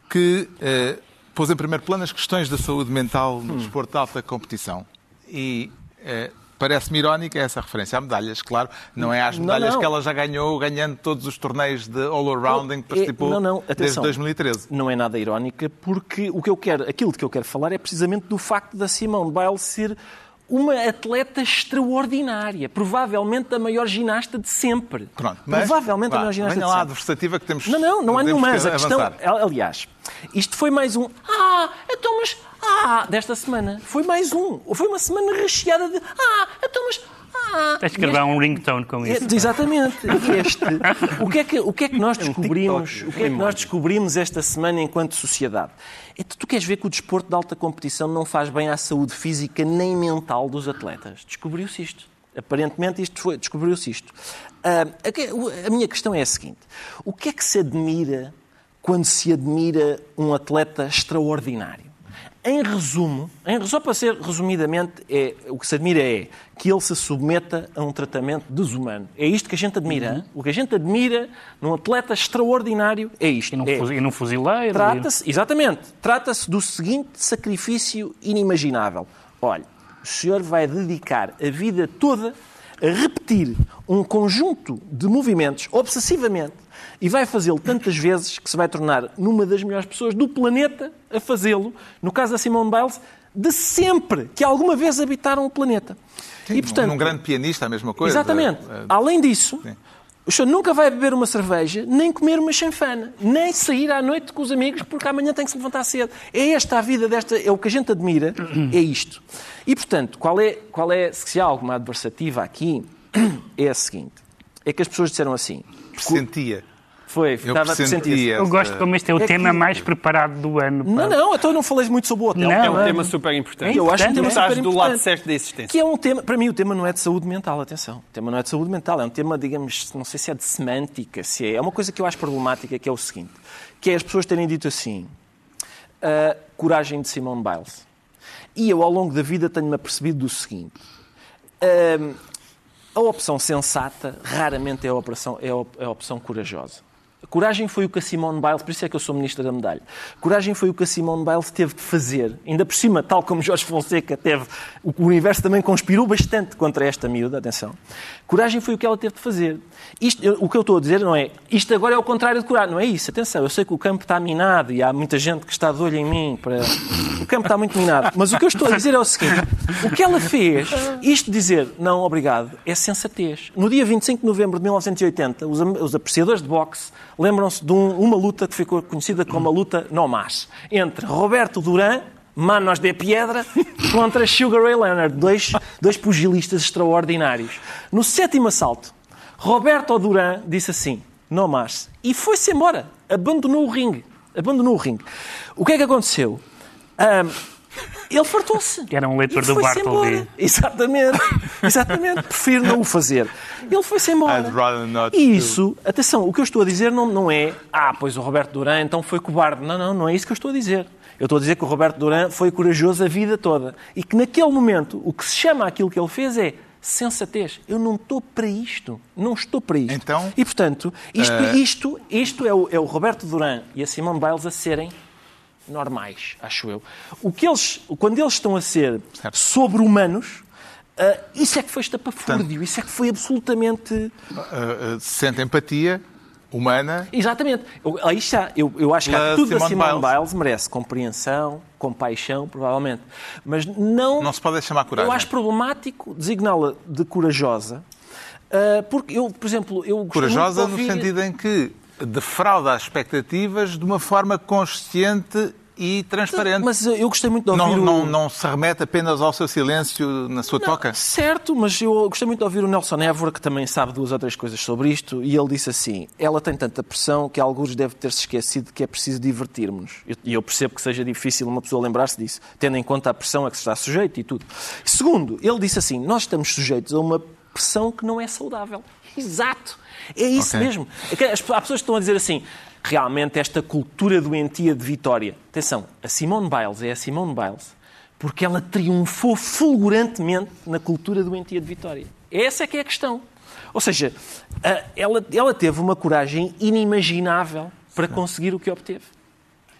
que eh, pôs em primeiro plano as questões da saúde mental Hum. no desporto de alta competição. E parece-me irónica essa referência a medalhas, claro. Não é às Não, medalhas não. que ela já ganhou ganhando todos os torneios de all-around em que É, participou não, não, desde atenção. 2013. Não é nada irónica, porque o que eu quero, aquilo de que eu quero falar é precisamente do facto da Simone Biles ser uma atleta extraordinária, provavelmente a maior ginasta de sempre. Pronto, mas, provavelmente vá, a maior ginasta de lá a sempre. adversativa que temos Não, não, não há nenhuma. a questão, avançar. aliás, isto foi mais um. Ah, então, mas. Ah, desta semana. Foi mais um. Foi uma semana recheada de. Ah, então, mas. Ah. Tens de gravar um ringtone com isso. É, exatamente. Este, o, que é que, o que é que nós descobrimos? TikTok, O que é que nós descobrimos esta semana enquanto sociedade? É que tu queres ver que o desporto de alta competição não faz bem à saúde física nem mental dos atletas. Descobriu-se isto. Aparentemente isto foi, descobriu-se isto. O- a minha questão é a seguinte: o que é que se admira quando se admira um atleta extraordinário? Em resumo, em, só para ser resumidamente, é, o que se admira é que ele se submeta a um tratamento desumano. É isto que a gente admira. Uhum. O que a gente admira num atleta extraordinário é isto. E num, É- e num fuzileiro. Trata-se, exatamente, trata-se do seguinte sacrifício inimaginável. Olha, o senhor vai dedicar a vida toda a repetir um conjunto de movimentos obsessivamente e vai fazê-lo tantas vezes que se vai tornar numa das melhores pessoas do planeta a fazê-lo, no caso da Simone Biles, de sempre que alguma vez habitaram o planeta. e, portanto, Num grande pianista, a mesma coisa. Exatamente. Eh, Além disso, Sim. O senhor nunca vai beber uma cerveja, nem comer uma chanfana, nem sair à noite com os amigos, porque amanhã tem que se levantar cedo. É esta a vida desta, é o que a gente admira, é isto. E, portanto, qual é, qual é se há alguma adversativa aqui, *clears throat* é a seguinte. É que as pessoas disseram assim. Pressentia. Foi, Eu estava a sentir. Eu gosto como este é o É tema que- mais preparado do ano. pá. Não, não, então eu não falei muito sobre o hotel. Não, É um é- tema super importante. Eu acho que um tema Estás super do lado certo da existência. Que é um tema, para mim o tema não é de saúde mental, atenção. O tema não é de saúde mental, é um tema, digamos, não sei se é de semântica, se é. É uma coisa que eu acho problemática, que é o seguinte, que é as pessoas terem dito assim, a coragem de Simone Biles. E eu, ao longo da vida, tenho-me apercebido do seguinte, hum, a opção sensata raramente é a, operação, é a é a opção corajosa. Coragem foi o que a Simone Biles, por isso é que eu sou ministra da medalha, coragem foi o que a Simone Biles teve de fazer. Ainda por cima, tal como Jorge Fonseca teve, o universo também conspirou bastante contra esta miúda, atenção. Coragem foi o que ela teve de fazer. Isto, o que eu estou a dizer não é, isto agora é o contrário de coragem, não é isso, atenção, eu sei que o campo está minado e há muita gente que está de olho em mim para... O campo está muito minado, mas o que eu estou a dizer é o seguinte, o que ela fez, isto dizer não, obrigado, é sensatez. No dia 25 de novembro de 1980, os, os apreciadores de boxe lembram-se de um- uma luta que ficou conhecida como a luta no mas, entre Roberto Duran, Manos de Piedra, *laughs* contra Sugar Ray Leonard, dois, dois pugilistas extraordinários. No sétimo assalto, Roberto Duran disse assim, no mas, e foi-se embora, abandonou o ringue. Abandonou o ringue. O que é que aconteceu? Ahm, ele fartou-se. Era um leitor E do Bartleby. Exatamente. *laughs* Exatamente. Prefiro não o fazer. Ele foi-se embora. I'd rather not E isso, atenção, o que eu estou a dizer não, não é ah, pois o Roberto Duran então foi cobarde. Não, não, não é isso que eu estou a dizer. Eu estou a dizer que o Roberto Duran foi corajoso a vida toda. E que naquele momento, o que se chama aquilo que ele fez é sensatez. Eu não estou para isto. Não estou para isto. Então, e, portanto, isto, eh, isto, isto é, o, é o Roberto Duran e a Simone Biles a serem normais, acho eu. O que eles, quando eles estão a ser sobre-humanos, ah, isso é que foi estapafúrdio, isso é que foi absolutamente... Uh, uh, sente empatia humana. Exatamente. Eu, aí está. Eu, eu acho que a tudo Simone Simone Biles. Biles. merece compreensão, compaixão, provavelmente. Mas não... Não se pode chamar coragem. Eu acho problemático designá-la de corajosa, porque eu, por exemplo, eu Corajosa de no ouvir- sentido em que defrauda as expectativas de uma forma consciente e transparente. Mas eu gostei muito de ouvir não, o... não, não se remete apenas ao seu silêncio na sua toca? Certo, mas eu gostei muito de ouvir o Nelson Évora, que também sabe duas ou três coisas sobre isto, e ele disse assim: ela tem tanta pressão que alguns deve ter-se esquecido que é preciso divertirmos. E eu percebo que seja difícil uma pessoa lembrar-se disso, tendo em conta a pressão a que se está sujeito e tudo. Segundo, ele disse assim: nós estamos sujeitos a uma pressão que não é saudável. Exato. É isso Ok. mesmo. É há pessoas que estão a dizer assim. Realmente, esta cultura doentia de vitória. Atenção, a Simone Biles é a Simone Biles porque ela triunfou fulgurantemente na cultura doentia de vitória. Essa é que é a questão. Ou seja, ela, ela teve uma coragem inimaginável para conseguir o que obteve.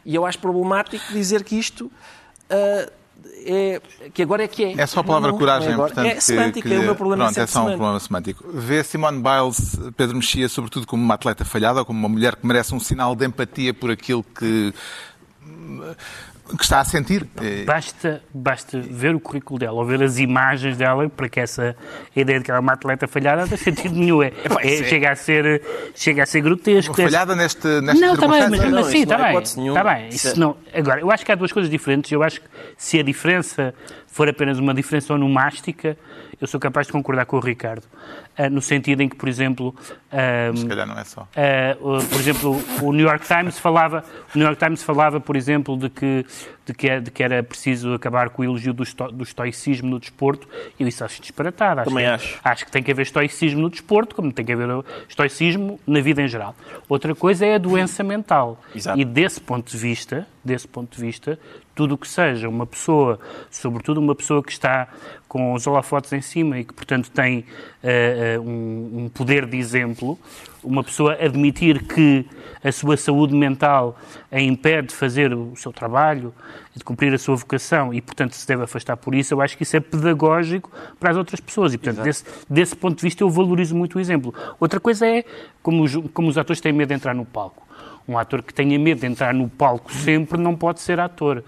E eu acho problemático dizer que isto ah, é, que agora é que é. É só a palavra Não, não coragem, é agora. portanto. É semântica, que, é o meu problema Pronto, é é só um semântico. problema semântico. Vê Simone Biles, Pedro Mexia, sobretudo como uma atleta falhada, ou como uma mulher que merece um sinal de empatia por aquilo que que está a sentir. Eh, Basta, basta ver o currículo dela ou ver as imagens dela para que essa ideia de que ela é uma atleta falhada não tem sentido nenhum. É, *laughs* é, sim. chega, a ser, chega a ser grotesco. Uma falhada neste, nesta Não, está bem, mas. Não, mas sim, está bem. Está bem. Isso é- Isso não, agora, eu acho que há duas coisas diferentes. Eu acho que se a diferença for apenas uma diferença onomástica, eu sou capaz de concordar com o Ricardo. Ah, no sentido em que, por exemplo, ah, Se calhar não é só. Uh, uh, por exemplo, o New York Times falava, o New York Times falava, por exemplo, de que, de que, de que era preciso acabar com o elogio do, esto, do estoicismo no desporto. E eu isso acho disparatado. Acho Também que, acho. Acho que tem que haver estoicismo no desporto, como tem que haver estoicismo na vida em geral. Outra coisa é a doença mental. Exato. E desse ponto de vista, desse ponto de vista, tudo o que seja uma pessoa, sobretudo uma pessoa que está com os holofotes em cima e que, portanto, tem eh, eh, um, um poder de exemplo, uma pessoa admitir que a sua saúde mental a impede de fazer o seu trabalho, de cumprir a sua vocação e, portanto, se deve afastar por isso, eu acho que isso é pedagógico para as outras pessoas. E, portanto, desse, desse ponto de vista, eu valorizo muito o exemplo. Outra coisa é como os, como os atores têm medo de entrar no palco. Um ator que tenha medo de entrar no palco sempre não pode ser ator.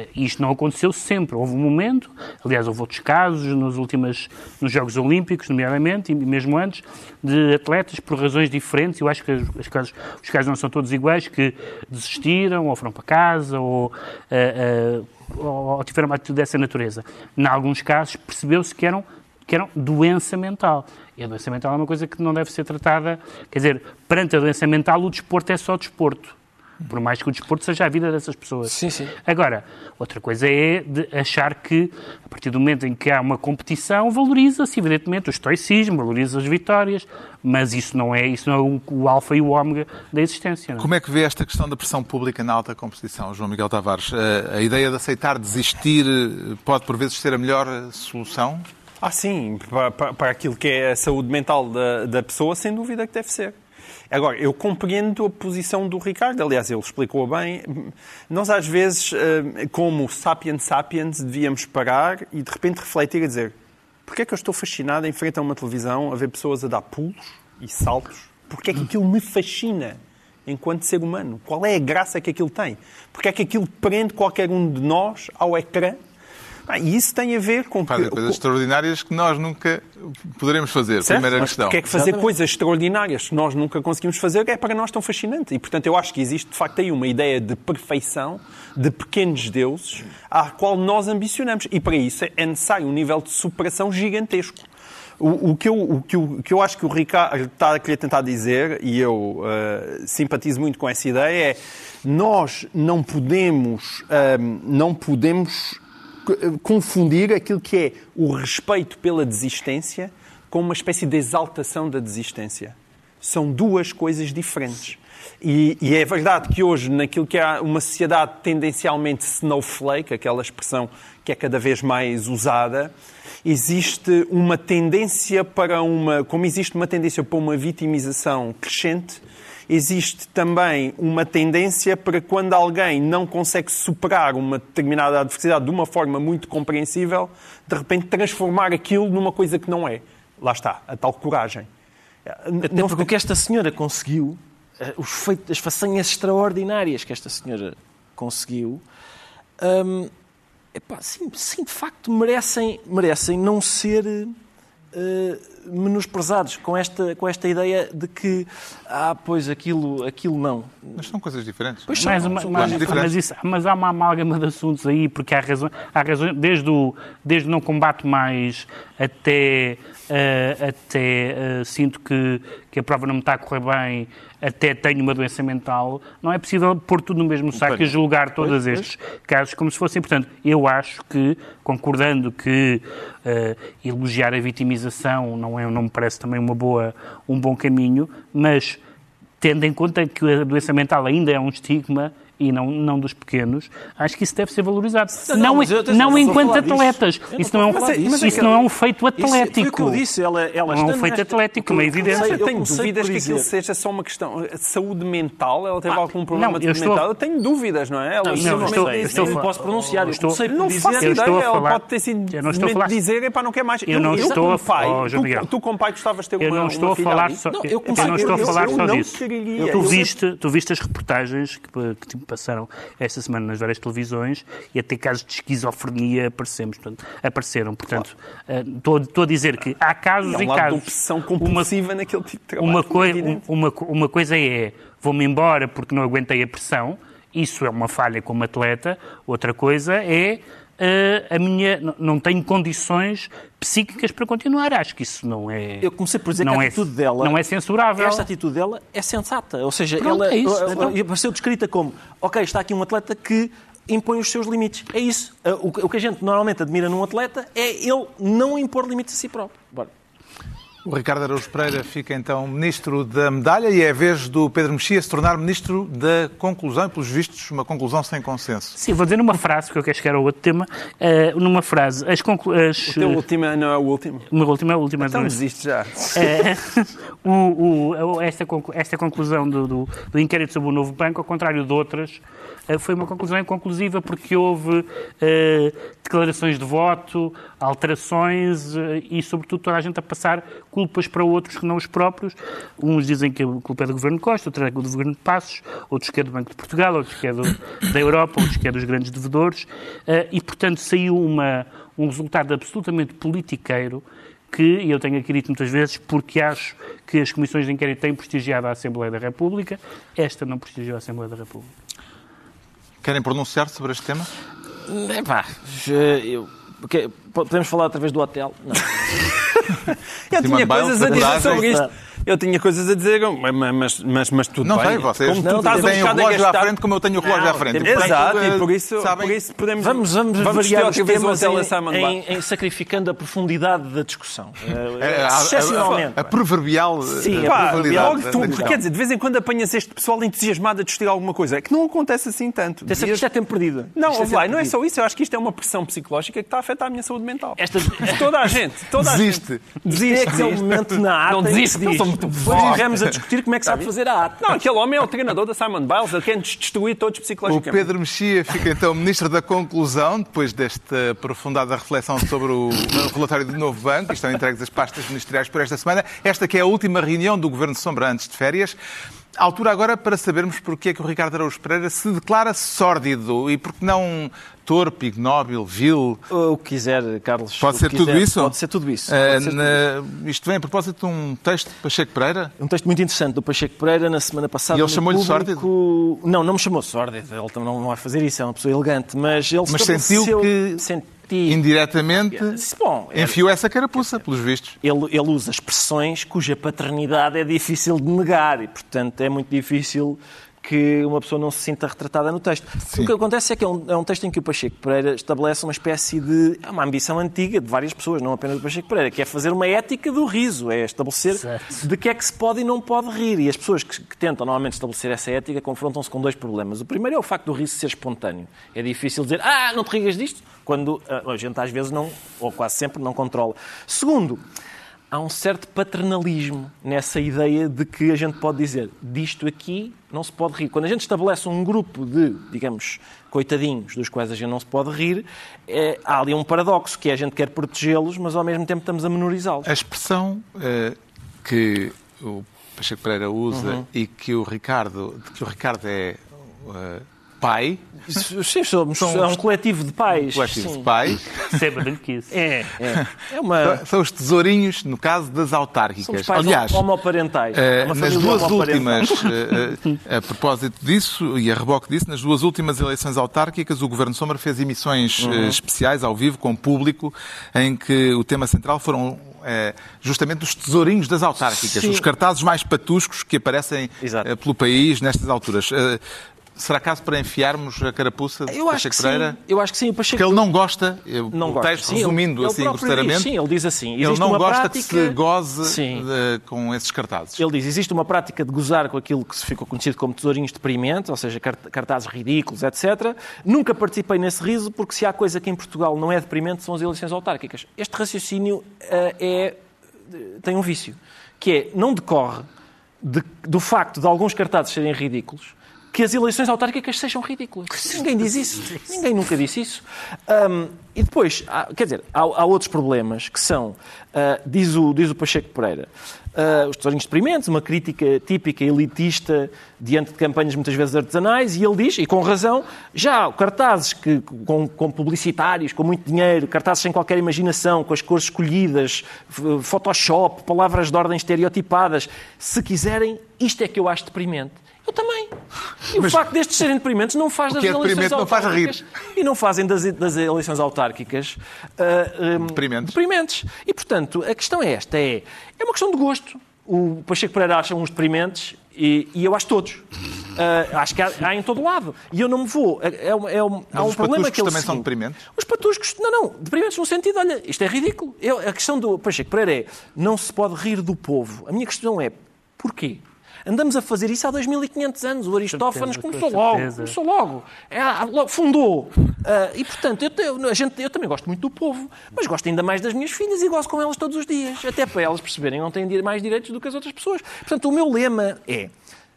Eh, Isto não aconteceu sempre. Houve um momento, aliás, houve outros casos nos últimos nos Jogos Olímpicos, nomeadamente, e mesmo antes, de atletas por razões diferentes. Eu acho que os casos, os casos não são todos iguais, que desistiram, ou foram para casa, ou, eh, ou, ou tiveram uma atitude dessa natureza. Em alguns casos, percebeu-se que eram que eram doença mental. E a doença mental é uma coisa que não deve ser tratada. Quer dizer, perante a doença mental, o desporto é só desporto. Por mais que o desporto seja a vida dessas pessoas. Sim, sim. Agora, outra coisa é de achar que, a partir do momento em que há uma competição, valoriza-se, evidentemente, o estoicismo, valoriza as vitórias, mas isso não é, isso não é o, o alfa e o ômega da existência. Não é? Como é que vê esta questão da pressão pública na alta competição, João Miguel Tavares? Eh, A ideia de aceitar desistir eh, pode, por vezes, ser a melhor eh, solução? Ah, sim, para, para- para aquilo que é a saúde mental da, da pessoa, sem dúvida que deve ser. Agora, eu compreendo a posição do Ricardo, aliás, ele explicou bem. Nós, às vezes, eh, como sapiens sapiens, devíamos parar e, de repente, refletir e dizer porquê é que eu estou fascinado em frente a uma televisão a ver pessoas a dar pulos e saltos? Porquê é que aquilo me fascina enquanto ser humano? Qual é a graça que aquilo tem? Porquê é que aquilo prende qualquer um de nós ao ecrã? Ah, e isso tem a ver com... Fazem que- coisas extraordinárias que nós nunca poderemos fazer. Certo? Primeira Mas questão. porque é que fazer coisas extraordinárias que nós nunca conseguimos fazer é para nós tão fascinante. E, portanto, eu acho que existe, de facto, aí uma ideia de perfeição, de pequenos deuses, à qual nós ambicionamos. E, para isso, é necessário um nível de superação gigantesco. O, o que eu, o, que eu, o que eu acho que o Ricardo está a querer tentar dizer, e eu eh, simpatizo muito com essa ideia, é nós não podemos, eh, não podemos confundir aquilo que é o respeito pela desistência com uma espécie de exaltação da desistência. São duas coisas diferentes. E, e é verdade que hoje, naquilo que é uma sociedade tendencialmente snowflake, aquela expressão que é cada vez mais usada, existe uma tendência para uma. Como existe uma tendência para uma vitimização crescente, existe também uma tendência para quando alguém não consegue superar uma determinada adversidade de uma forma muito compreensível, de repente transformar aquilo numa coisa que não é. Lá está, a tal coragem. Até porque o que esta senhora conseguiu, eh, os feitos, as façanhas extraordinárias que esta senhora conseguiu, hum, epá, sim, sim, de facto, merecem, merecem não ser eh, menosprezados com esta, com esta ideia de que, ah, pois aquilo, aquilo não. Mas são coisas diferentes. Pois Mas, são, mas, são mas- diferentes. mas isso- mas há uma amálgama de assuntos aí, porque há razões, há razões desde, o, desde não combate mais até, eh, até eh, sinto que, que a prova não me está a correr bem, até tenho uma doença mental, não é possível pôr tudo no mesmo saco e julgar todos estes casos como se fossem. Portanto, eu acho que, concordando que eh, elogiar a vitimização não, é, não me parece também uma boa, um bom caminho, mas tendo em conta que a doença mental ainda é um estigma e não, não dos pequenos, acho que isso deve ser valorizado. Não, Não, não, mas eu- não eu enquanto falar disso. atletas. Eu não Isso não é um, a falar disso. isso Mas é que- não é um feito Isso foi atlético. o que eu disse. Ela, ela Não é um feito nesta- atlético, uma eu evidência. comecei- Eu tenho dúvidas que aquilo seja só uma questão de saúde mental. Ela teve algum problema não, de eu saúde estou- mental. Eu tenho dúvidas, não é? Ela Não, isso Não, eu não estou- sei, eu estou eu não falar- posso pronunciar. Eu estou- por Não dizer... faço Eu ideia, ela falar- pode ter sido Eu não estou a simplesmente falar- dizer, epá, não quer mais. Eu não eu, estou como a- pai, Oh, tu, como pai gostavas de ter Eu uma falar eu eu, não estou a eu- falar eu só não disso. Tu Eu- viste, as reportagens que passaram esta semana nas várias televisões e até casos de esquizofrenia aparecemos, portanto, apareceram. Portanto, eh, estou, estou a dizer que há casos Há um e lado de casos. obsessão compulsiva naquele tipo de trabalho. Uma, coi uma, uma coisa é vou-me embora porque não aguentei a pressão, isso é uma falha como atleta. Outra coisa é a minha. não- tenho condições psíquicas para continuar. Acho que isso não é. Eu comecei por dizer não que a é- atitude dela. Não é censurável. Esta atitude dela é sensata. Ou seja, Pronto, ela é isso. Então- apareceu descrita como: ok, está aqui um atleta que impõe os seus limites. É isso. O que o que a gente normalmente admira num atleta é ele não impor limites a si próprio. Bora. O Ricardo Araújo Pereira fica então ministro da medalha e é a vez do Pedro Mexia se tornar ministro da conclusão e, pelos vistos, uma conclusão sem consenso. Sim, vou dizer numa frase, porque eu quero chegar ao outro tema. eh, numa frase, as, conclu... as O teu último não é o último. Uma última, a última. Então não é? desiste já. É, *laughs* o- o- esta, conclu- esta conclusão do, do- do inquérito sobre o novo banco, ao contrário de outras, foi uma conclusão inconclusiva porque houve eh, declarações de voto, alterações eh, e, sobretudo, toda a gente a passar culpas para outros que não os próprios. Uns dizem que a culpa é do Governo Costa, outros é do Governo de Passos, outros que é do Banco de Portugal, outros que é do- da Europa, outros que é dos grandes devedores. Eh, e, portanto, saiu uma, um resultado absolutamente politiqueiro que eu tenho aqui dito muitas vezes, porque acho que as comissões de inquérito têm prestigiado a Assembleia da República, esta não prestigiou a Assembleia da República. Querem pronunciar-se sobre este tema? Epá, eu- podemos falar através do hotel? Não. *laughs* Eu tinha coisas a dizer sobre isto. Eu tinha coisas a dizer, mas, mas, mas, mas tudo Não bem. sei, vocês Como tu não estás um têm o a relógio à frente como eu tenho o relógio Não, à frente. temos- Portanto, Exato, e por isso, sabem, por isso podemos... Vamos, vamos, vamos variar os temas em, a em, em sacrificando a profundidade da discussão. *laughs* eh, Eh, a- a- Excepcionalmente. A, a proverbial eh, Sim, Pá, profundidade logo da- tu, da questão. quer dizer, de vez em quando apanhas este pessoal entusiasmado a discutir alguma coisa. É que não acontece assim tanto. Que Isto é tempo perdido. Não, Isto é não é só isso. Eu acho que isto é uma pressão psicológica que está a afetar a minha saúde mental. Esta- De toda a gente. Toda a Desiste. gente. Desiste. é aquele momento na ata Não desiste, não muito Depois chegamos a discutir como é que sabe fazer a ata. Não, aquele homem é o treinador da Simon Biles. Ele quer nos destruir todos O psicologicamente. Pedro Mexia fica então ministro da conclusão, depois desta aprofundada reflexão sobre o relatório do novo banco, e estão entregues as pastas ministeriais por esta semana. Esta que é a última reunião do Governo de Sombra antes de férias. Altura agora para sabermos porque é que o Ricardo Araújo Pereira se declara sórdido e porque não torpe, ignóbil, vil. O que quiser, Carlos. Pode ser que tudo quiser. isso? Pode ser tudo isso. Pode ser tudo na- Isto vem a propósito de um texto de Pacheco Pereira. Um texto muito interessante do Pacheco Pereira na semana passada. E ele chamou-lhe público... Não, não me chamou sórdido. Ele também não vai fazer isso, é uma pessoa elegante. Mas ele Mas sentiu que- Senti. Indiretamente Bom, era- enfiou essa carapuça, pelos vistos. ele, ele usa expressões cuja paternidade é difícil de negar e, portanto, é muito difícil que uma pessoa não se sinta retratada no texto. Sim. O que acontece é que é um, é um texto em que o Pacheco Pereira estabelece uma espécie de... É uma ambição antiga de várias pessoas, não apenas do Pacheco Pereira, que é fazer uma ética do riso, é estabelecer Certo. de que é que se pode e não pode rir. E as pessoas que, que tentam normalmente estabelecer essa ética confrontam-se com dois problemas. O primeiro é o facto do riso ser espontâneo. É difícil dizer, ah, não te rigas disto, quando ah, a gente às vezes não, ou quase sempre, não controla. Segundo, há um certo paternalismo nessa ideia de que a gente pode dizer disto aqui não se pode rir. Quando a gente estabelece um grupo de, digamos, coitadinhos dos quais a gente não se pode rir, é, há ali um paradoxo, que é a gente quer protegê-los, mas ao mesmo tempo estamos a menorizá-los. A expressão eh, que o Pacheco Pereira usa Uhum. e que o Ricardo, que o Ricardo é eh, pai, Sim, somos São é um coletivo de pais. *laughs* coletivo sim. de pais, Saiba-lhe que isso. É, é. É uma... são os tesourinhos, no caso das Somos autárquicas. pais Aliás, homoparentais. eh, Uma nas duas últimas, *laughs* eh, eh, a propósito disso e a reboque disso, nas duas últimas eleições autárquicas, o Governo Sombra fez emissões Uhum. especiais ao vivo com público, em que o tema central foram eh, justamente os tesourinhos das autárquicas, Sim. os cartazes mais patuscos que aparecem Exato. pelo país nestas alturas. Será caso para enfiarmos a carapuça de Eu acho Pacheco que Pereira? sim. Eu acho que sim. O Pacheco Porque ele não gosta, eh, não o gosta. texto Sim, resumindo ele- assim ele grosseiramente, diz, Sim, ele diz assim. ele não gosta prática... que se goze de- com esses cartazes. Ele diz, existe uma prática de gozar com aquilo que se ficou conhecido como tesourinhos deprimentes, ou seja, cart- cartazes ridículos, etc. Nunca participei nesse riso, porque se há coisa que em Portugal não é deprimente, são as eleições autárquicas. Este raciocínio eh, é, tem um vício, que é, não decorre de- do facto de alguns cartazes serem ridículos, que as eleições autárquicas sejam ridículas. Ninguém diz isso. Ninguém nunca disse isso. Um, e depois, há, quer dizer, há, há, outros problemas que são, uh, diz, o, diz o Pacheco Pereira, uh, os tesourinhos experimentos, uma crítica típica elitista diante de campanhas muitas vezes artesanais, e ele diz, e com razão, já cartazes que, com, com publicitários, com muito dinheiro, cartazes sem qualquer imaginação, com as cores escolhidas, Photoshop, palavras de ordem estereotipadas, se quiserem, isto é que eu acho deprimente. Eu também. E Mas o facto destes serem deprimentes não faz das é eleições não faz rir. E não fazem das, das eleições autárquicas uh, um, deprimentes. deprimentes. E, portanto, a questão é esta. É, é uma questão de gosto. O Pacheco Pereira acha uns deprimentes e, e eu acho todos. Uh, acho que há, há, em todo lado. E eu não me vou. É, é, é um, há um problema que também são deprimentes? Os patuscos, não, não. Deprimentes no sentido, olha, isto é ridículo. Eu, a questão do Pacheco Pereira é, não se pode rir do povo. A minha questão é, porquê? Andamos a fazer isso há 2500 anos. O Aristófanes começou logo, começou logo, é, logo fundou. Uh, e, portanto, eu, eu, a gente, eu também gosto muito do povo, mas gosto ainda mais das minhas filhas e gosto com elas todos os dias. Até para elas perceberem que não têm mais direitos do que as outras pessoas. Portanto, o meu lema é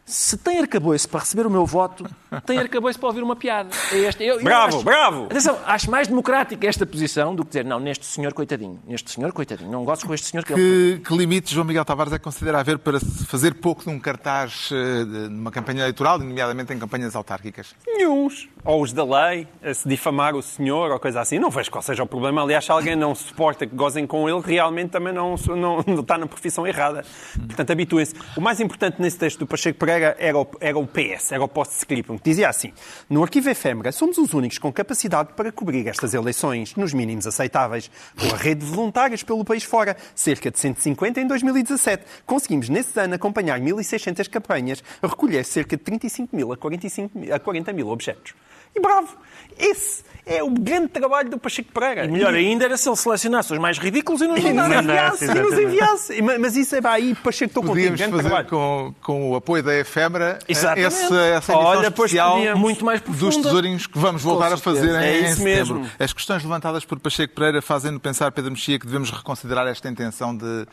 se tem arcabouço para receber o meu voto, tem arcabouço para ouvir uma piada. É este. Eu, bravo, acho, bravo! Atenção, acho mais democrática esta posição do que dizer, não, neste senhor coitadinho, neste senhor coitadinho, não gosto com este senhor que, que ele... Que limites João Miguel Tavares é que considera haver para fazer pouco num cartaz eh, numa campanha eleitoral, nomeadamente em campanhas autárquicas? Nenhuns. Ou os da lei, se difamar o senhor ou coisa assim. Não vejo qual seja o problema. Aliás, se alguém não suporta que gozem com ele, realmente também não, não, não está na profissão errada. Portanto, habituem-se. O mais importante nesse texto do Pacheco Pereira era o, era o PS, era o post-scriptum, que dizia assim: No arquivo efêmera, somos os únicos com capacidade para cobrir estas eleições nos mínimos aceitáveis, com a rede de voluntários pelo país fora, cerca de 150 em 2017. Conseguimos, nesse ano, acompanhar 1.600 campanhas, recolher cerca de 35 mil a, 45 mil, a 40 mil objetos. E bravo! Esse é o grande trabalho do Pacheco Pereira. E melhor ainda era se ele selecionasse os mais ridículos e nos enviasse. E nos enviasse. Mas isso é aí, Pacheco, estou contigo. Podíamos fazer trabalho. com, com o apoio da Exatamente. essa, essa Olha, especial muito mais dos tesourinhos que vamos voltar a fazer em, é isso em mesmo. setembro. As questões levantadas por Pacheco Pereira fazem-no pensar, Pedro Mexia, que devemos reconsiderar esta intenção de,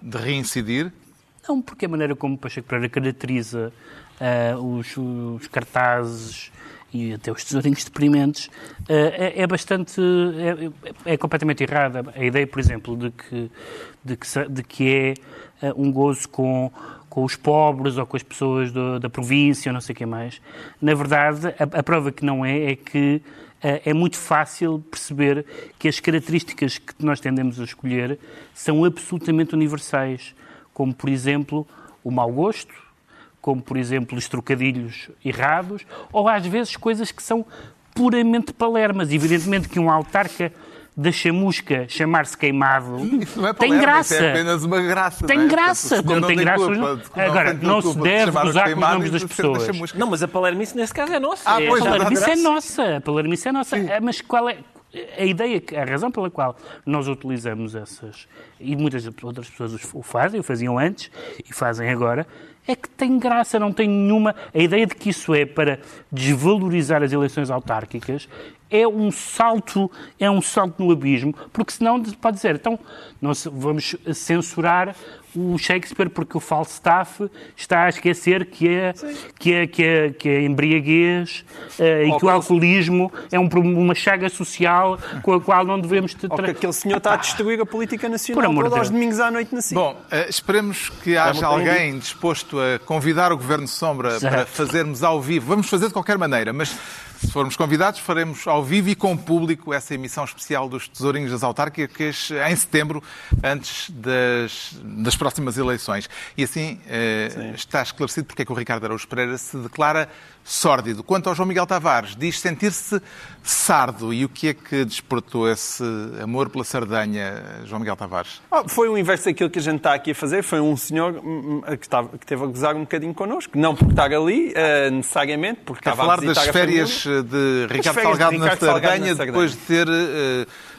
de reincidir? Não, porque a maneira como Pacheco Pereira caracteriza uh, os, os cartazes e até os tesourinhos deprimentes, eh, é, é bastante. É, é, completamente errada. A ideia, por exemplo, de que, de que, de que é eh, um gozo com, com os pobres ou com as pessoas do, da província ou não sei o que mais. Na verdade, a, a prova que não é é que eh, é muito fácil perceber que as características que nós tendemos a escolher são absolutamente universais, como, por exemplo, o mau gosto, como por exemplo os trocadilhos errados, ou às vezes coisas que são puramente palermas. Evidentemente que um autarca da chamusca chamar-se queimado é tem graça. é apenas uma graça. Tem não é? graça. Não, não tem, graça. Culpa, Agora, não, não se deve gozar com os nomes das pessoas. Não, mas a palermice nesse caso é nossa. Ah, é, pois, a palermice é nossa. A palermice é nossa. Sim. Mas qual é, a ideia, a razão pela qual nós utilizamos essas, e muitas outras pessoas o fazem, o faziam antes e fazem agora, é que tem graça, não tem nenhuma. A ideia de que isso é para desvalorizar as eleições autárquicas é um salto, é um salto no abismo, porque senão pode dizer, então nós vamos censurar o Shakespeare porque o Falstaff está a esquecer que é, que é, que é, que é embriaguez uh, e que o alcoolismo é um, uma chaga social com a qual não devemos... Ou que aquele senhor está a destruir a política nacional Por todos os domingos à noite na CIC. Bom, uh, esperemos que haja alguém disposto a convidar o Governo Sombra certo. para fazermos ao vivo. Vamos fazer de qualquer maneira, mas se formos convidados, faremos ao vivo e com o público essa emissão especial dos Tesourinhos das Autárquicas em setembro, antes das, das próximas eleições. E assim eh, está esclarecido porque é que o Ricardo Araújo Pereira se declara sórdido. Quanto ao João Miguel Tavares, diz sentir-se sardo. E o que é que despertou esse amor pela Sardanha, João Miguel Tavares? Oh, foi o inverso daquilo que a gente está aqui a fazer. Foi um senhor hum, hum, que, estava, que teve a gozar um bocadinho connosco. Não por estar ali, uh, necessariamente, porque Quer estava falar a das férias de Ricardo, férias Salgado, de na, Ricardo Sardanha, Salgado na Sardanha, depois de ter... Uh,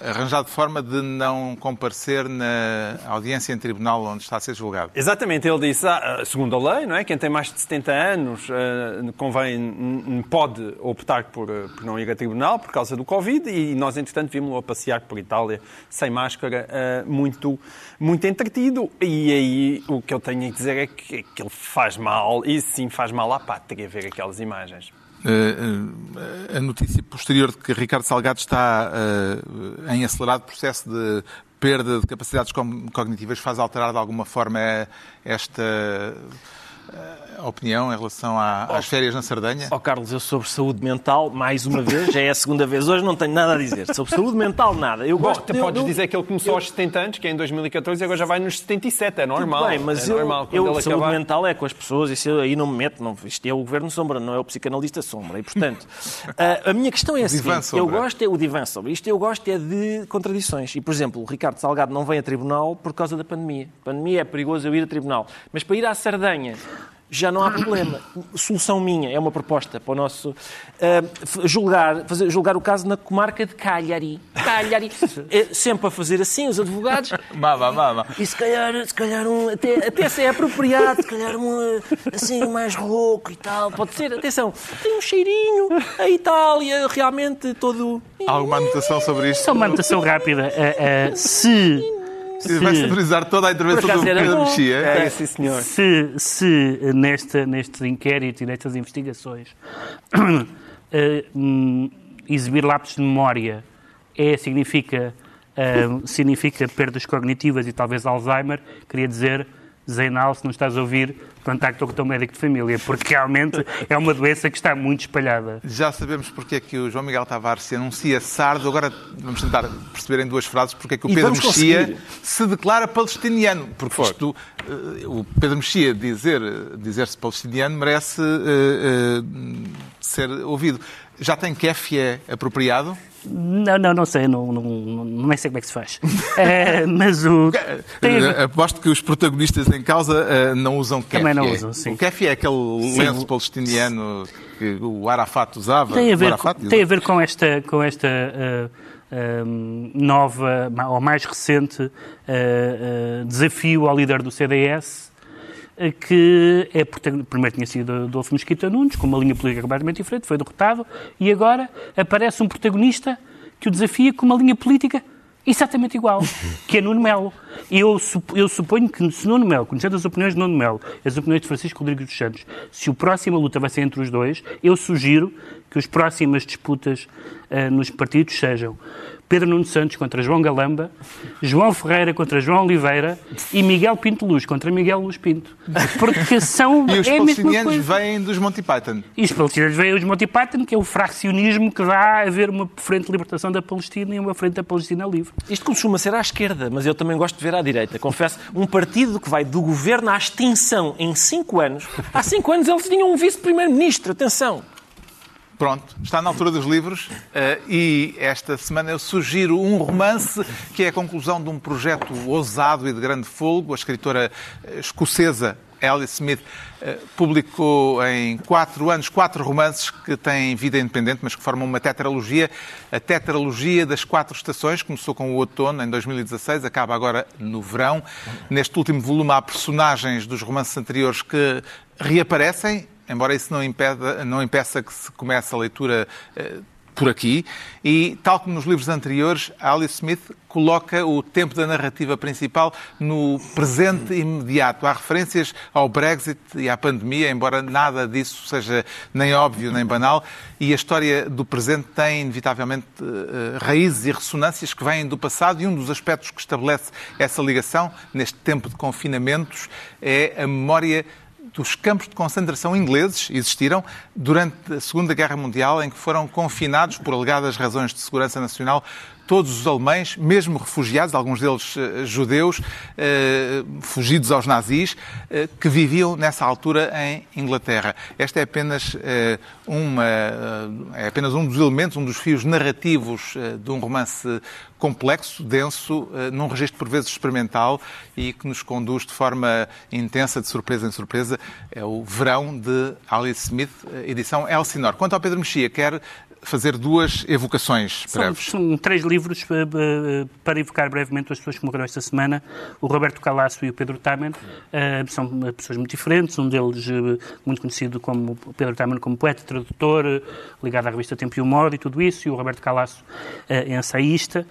arranjado forma de não comparecer na audiência em tribunal onde está a ser julgado. Exatamente, ele disse, ah, segundo a lei, não é? quem tem mais de 70 anos uh, convém, pode optar por, por, não ir a tribunal por causa do Covid e nós, entretanto, vimos-lo a passear por Itália sem máscara, muito, muito entretido. E aí o que eu tenho a dizer é que, que ele faz mal, e sim faz mal à pátria ver aquelas imagens. Uh, a notícia posterior de que Ricardo Salgado está uh, em acelerado processo de perda de capacidades cognitivas faz alterar de alguma forma esta opinião em relação às oh, férias na Sardanha? Ó oh, Carlos, eu sobre saúde mental, mais uma vez, já é a segunda vez hoje, não tenho nada a dizer. Sobre saúde mental, nada. Eu Bom, gosto de, podes eu, dizer que ele começou eu, aos 70 anos, que é em 2014, e agora já vai nos 77, é normal. Bem, mas é eu, normal, eu saúde acabar... mental é com as pessoas, isso aí não me meto, não, isto é o governo sombra, não é o psicanalista sombra, e portanto, *laughs* a, a minha questão é a seguinte, eu gosto, é o divã sombra, isto eu gosto é de contradições, e por exemplo, o Ricardo Salgado não vem a tribunal por causa da pandemia. A pandemia é perigoso eu ir a tribunal, mas para ir à Sardanha já não há problema. Solução minha, é uma proposta para o nosso. Uh, julgar, fazer, julgar o caso na comarca de Cagliari. Cagliari. É, sempre a fazer assim, os advogados. *laughs* Mama, mama. E se calhar, se calhar um. Até, até se é apropriado, se calhar um assim, mais rouco e tal. Pode ser, atenção, tem um cheirinho. A Itália, realmente, todo. Há alguma anotação sobre isto? Só uma anotação rápida. Uh, uh, se se, vai sonorizar toda a intervenção do Pedro Mexia. É, sim, senhor. Se, se nesta, neste inquérito e nestas investigações uh, *coughs* exibir lápis de memória é, significa, uh, significa perdas cognitivas e talvez Alzheimer, queria dizer Zeinal, se não estás a ouvir, contacta com o teu médico de família, porque realmente é uma doença que está muito espalhada. Já sabemos porque é que o João Miguel Tavares se anuncia sardo, agora vamos tentar perceber em duas frases porque é que o Pedro Mexia se declara palestiniano, porque isto, uh, o Pedro Mexia dizer, dizer-se palestiniano merece uh, uh, ser ouvido. Já tem é apropriado? Não, não, não sei, não, não, não, nem sei como é que se faz. *laughs* é, mas o. Tem... Aposto que os protagonistas em causa uh, não usam kefie. Também não usam, sim. O kefie é aquele sim. lenço palestiniano que o Arafat usava. Tem a ver, Arafat, com, tem a ver com esta, com esta uh, uh, nova, ou mais recente, desafio ao líder do CDS que é, primeiro tinha sido Adolfo Mesquita Nunes, com uma linha política completamente diferente, foi derrotado, e agora aparece um protagonista que o desafia com uma linha política exatamente igual, *laughs* que é Nuno Melo. Eu, eu suponho que se Nuno Melo, conhecendo as opiniões de Nuno Melo, as opiniões de Francisco Rodrigues dos Santos, se a próxima luta vai ser entre os dois, eu sugiro que as próximas disputas uh, nos partidos sejam Pedro Nuno Santos contra João Galamba, João Ferreira contra João Oliveira e Miguel Pinto Luz contra Miguel Luz Pinto. Porque são. *laughs* e os é palestinianos vêm dos Monty Python. E os palestinianos vêm dos Monty Python, que é o fraccionismo que dá a haver uma frente de libertação da Palestina e uma frente da Palestina livre. Isto costuma ser à esquerda, mas eu também gosto de ver à direita. Confesso, um partido que vai do governo à extinção em cinco anos. Há cinco anos eles tinham um vice-primeiro-ministro, atenção. Pronto, está na altura dos livros uh, e esta semana eu sugiro um romance que é a conclusão de um projeto ousado e de grande folgo. A escritora eh, escocesa Alice Smith uh, publicou em quatro anos quatro romances que têm vida independente, mas que formam uma tetralogia. A tetralogia das quatro estações começou com o outono, em 2016, acaba agora no verão. Neste último volume há personagens dos romances anteriores que reaparecem embora isso não, impeda, não impeça que se comece a leitura eh, por aqui. E, tal como nos livros anteriores, Alice Smith coloca o tempo da narrativa principal no presente imediato. Há referências ao Brexit e à pandemia, embora nada disso seja nem óbvio nem banal, e a história do presente tem, inevitavelmente, eh, raízes e ressonâncias que vêm do passado, e um dos aspectos que estabelece essa ligação, neste tempo de confinamentos, é a memória dos campos de concentração ingleses existiram durante a Segunda Guerra Mundial, em que foram confinados, por alegadas razões de segurança nacional, todos os alemães, mesmo refugiados, alguns deles uh, judeus, uh, fugidos aos nazis, uh, que viviam nessa altura em Inglaterra. Esta é apenas, uma, é apenas um dos elementos, um dos fios narrativos de um romance complexo, denso, num registro por vezes experimental e que nos conduz de forma intensa, de surpresa em surpresa. É o Verão de Alice Smith, edição Elsinore. Quanto ao Pedro Mexia, quer fazer duas evocações São, breves. são três livros eh, eh, para evocar brevemente as pessoas que morreram esta semana. O Roberto Calasso e o Pedro Tamen eh, são pessoas muito diferentes. Um deles muito conhecido como Pedro Tamen como poeta, tradutor, ligado à revista Tempo e Humor e tudo isso. E o Roberto Calasso é ensaísta.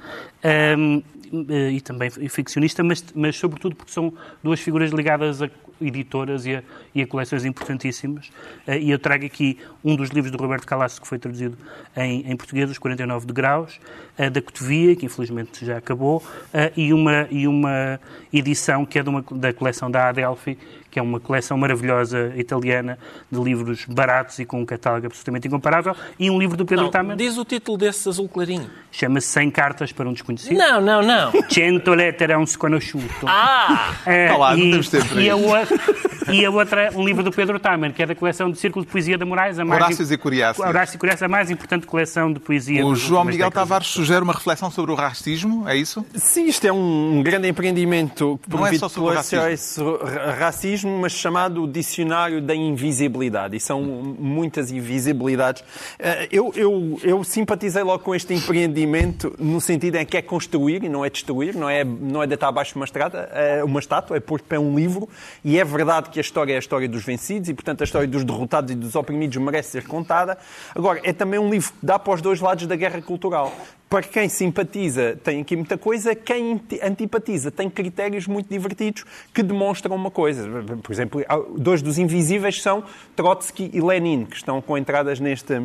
e também ficcionista, mas, mas sobretudo porque são duas figuras ligadas a editoras e a, e a coleções importantíssimas. Eh, E eu trago aqui um dos livros do Roberto Calasso que foi traduzido em, em português, Os 49 de Graus, da Cotovia, que infelizmente já acabou, eh, e uma, e uma edição que é de uma, da coleção da Adelphi, que é uma coleção maravilhosa italiana de livros baratos e com um catálogo absolutamente incomparável, e um livro do Pedro Não, Taman, diz o título desse azul clarinho. chama-se 100 Cartas para um Desconhecido. Não, não, não. *laughs* Cento lettere a un sconosciuto. Ah! É, Tá lá, não e, temos tempo para e, a isso. outra, e a outra, um livro do Pedro Tamer, que é da coleção de Círculo de Poesia da Moraes. A mais Horácios e Curiáceos. Horácio e Curiáceos, a mais importante coleção de poesia. O João Miguel décadas. Tavares sugere uma reflexão sobre o racismo, é isso? Sim, isto é um grande empreendimento Não é só sobre o pelo racismo. Racismo, mas chamado Dicionário da Invisibilidade. E são muitas invisibilidades. Eh, Eu, eu, eu simpatizei logo com este empreendimento no sentido em que é construir e não é destruir, não é, não é deitar abaixo uma, estrada, é uma estátua, é pôr de pé um livro. E é verdade que a história é a história dos vencidos e, portanto, a história dos derrotados e dos oprimidos merece ser contada. Agora, é também um livro que dá para os dois lados da guerra cultural. Para quem simpatiza, tem aqui muita coisa. Quem anti- antipatiza tem critérios muito divertidos que demonstram uma coisa. Por exemplo, dois dos invisíveis são Trotsky e Lenin, que estão com entradas neste,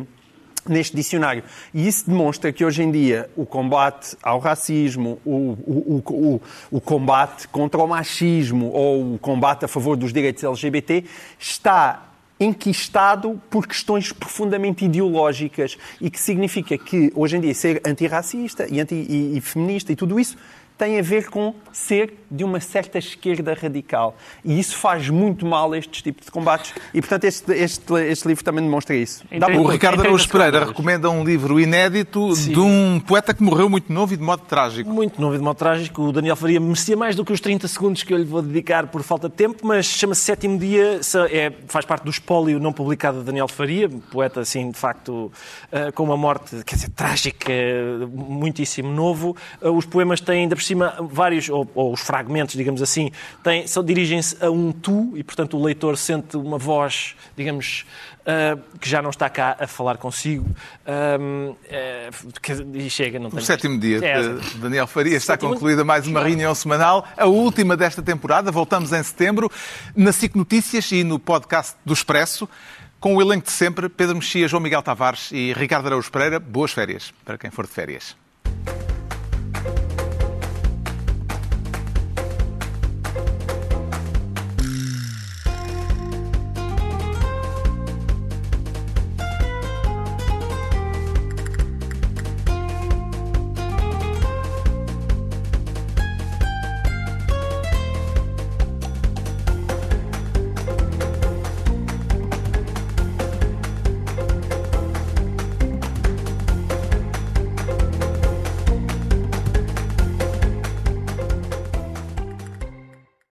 neste dicionário. E isso demonstra que hoje em dia o combate ao racismo, o, o, o, o combate contra o machismo ou o combate a favor dos direitos LGBT está enquistado por questões profundamente ideológicas e que significa que hoje em dia ser antirracista e, anti, e, e feminista e tudo isso tem a ver com ser de uma certa esquerda radical. E isso faz muito mal a estes tipos de combates. E, portanto, este, este, este livro também demonstra isso. Então, O Ricardo Araújo Pereira recomenda um livro inédito de um poeta que morreu muito novo e de modo trágico. Muito novo e de modo trágico. O Daniel Faria merecia mais do que os 30 segundos que eu lhe vou dedicar por falta de tempo, mas chama-se Sétimo Dia, é, faz parte do espólio não publicado de Daniel Faria, poeta, assim, de facto, eh, com uma morte, quer dizer, trágica, muitíssimo novo. Eh, os poemas têm, ainda por cima, vários, ou, ou os fragmentos, digamos assim, têm, são, dirigem-se a um tu, e, portanto, o leitor sente uma voz, digamos, eh, que já não está cá a falar consigo. Que- e chega, não O tem sétimo dia É, de Daniel Faria está Sétimo- concluída mais uma reunião semanal, a última desta temporada. Voltamos em setembro na SIC Notícias e no podcast do Expresso, com o elenco de sempre, Pedro Mexia, João Miguel Tavares e Ricardo Araújo Pereira. Boas férias para quem for de férias.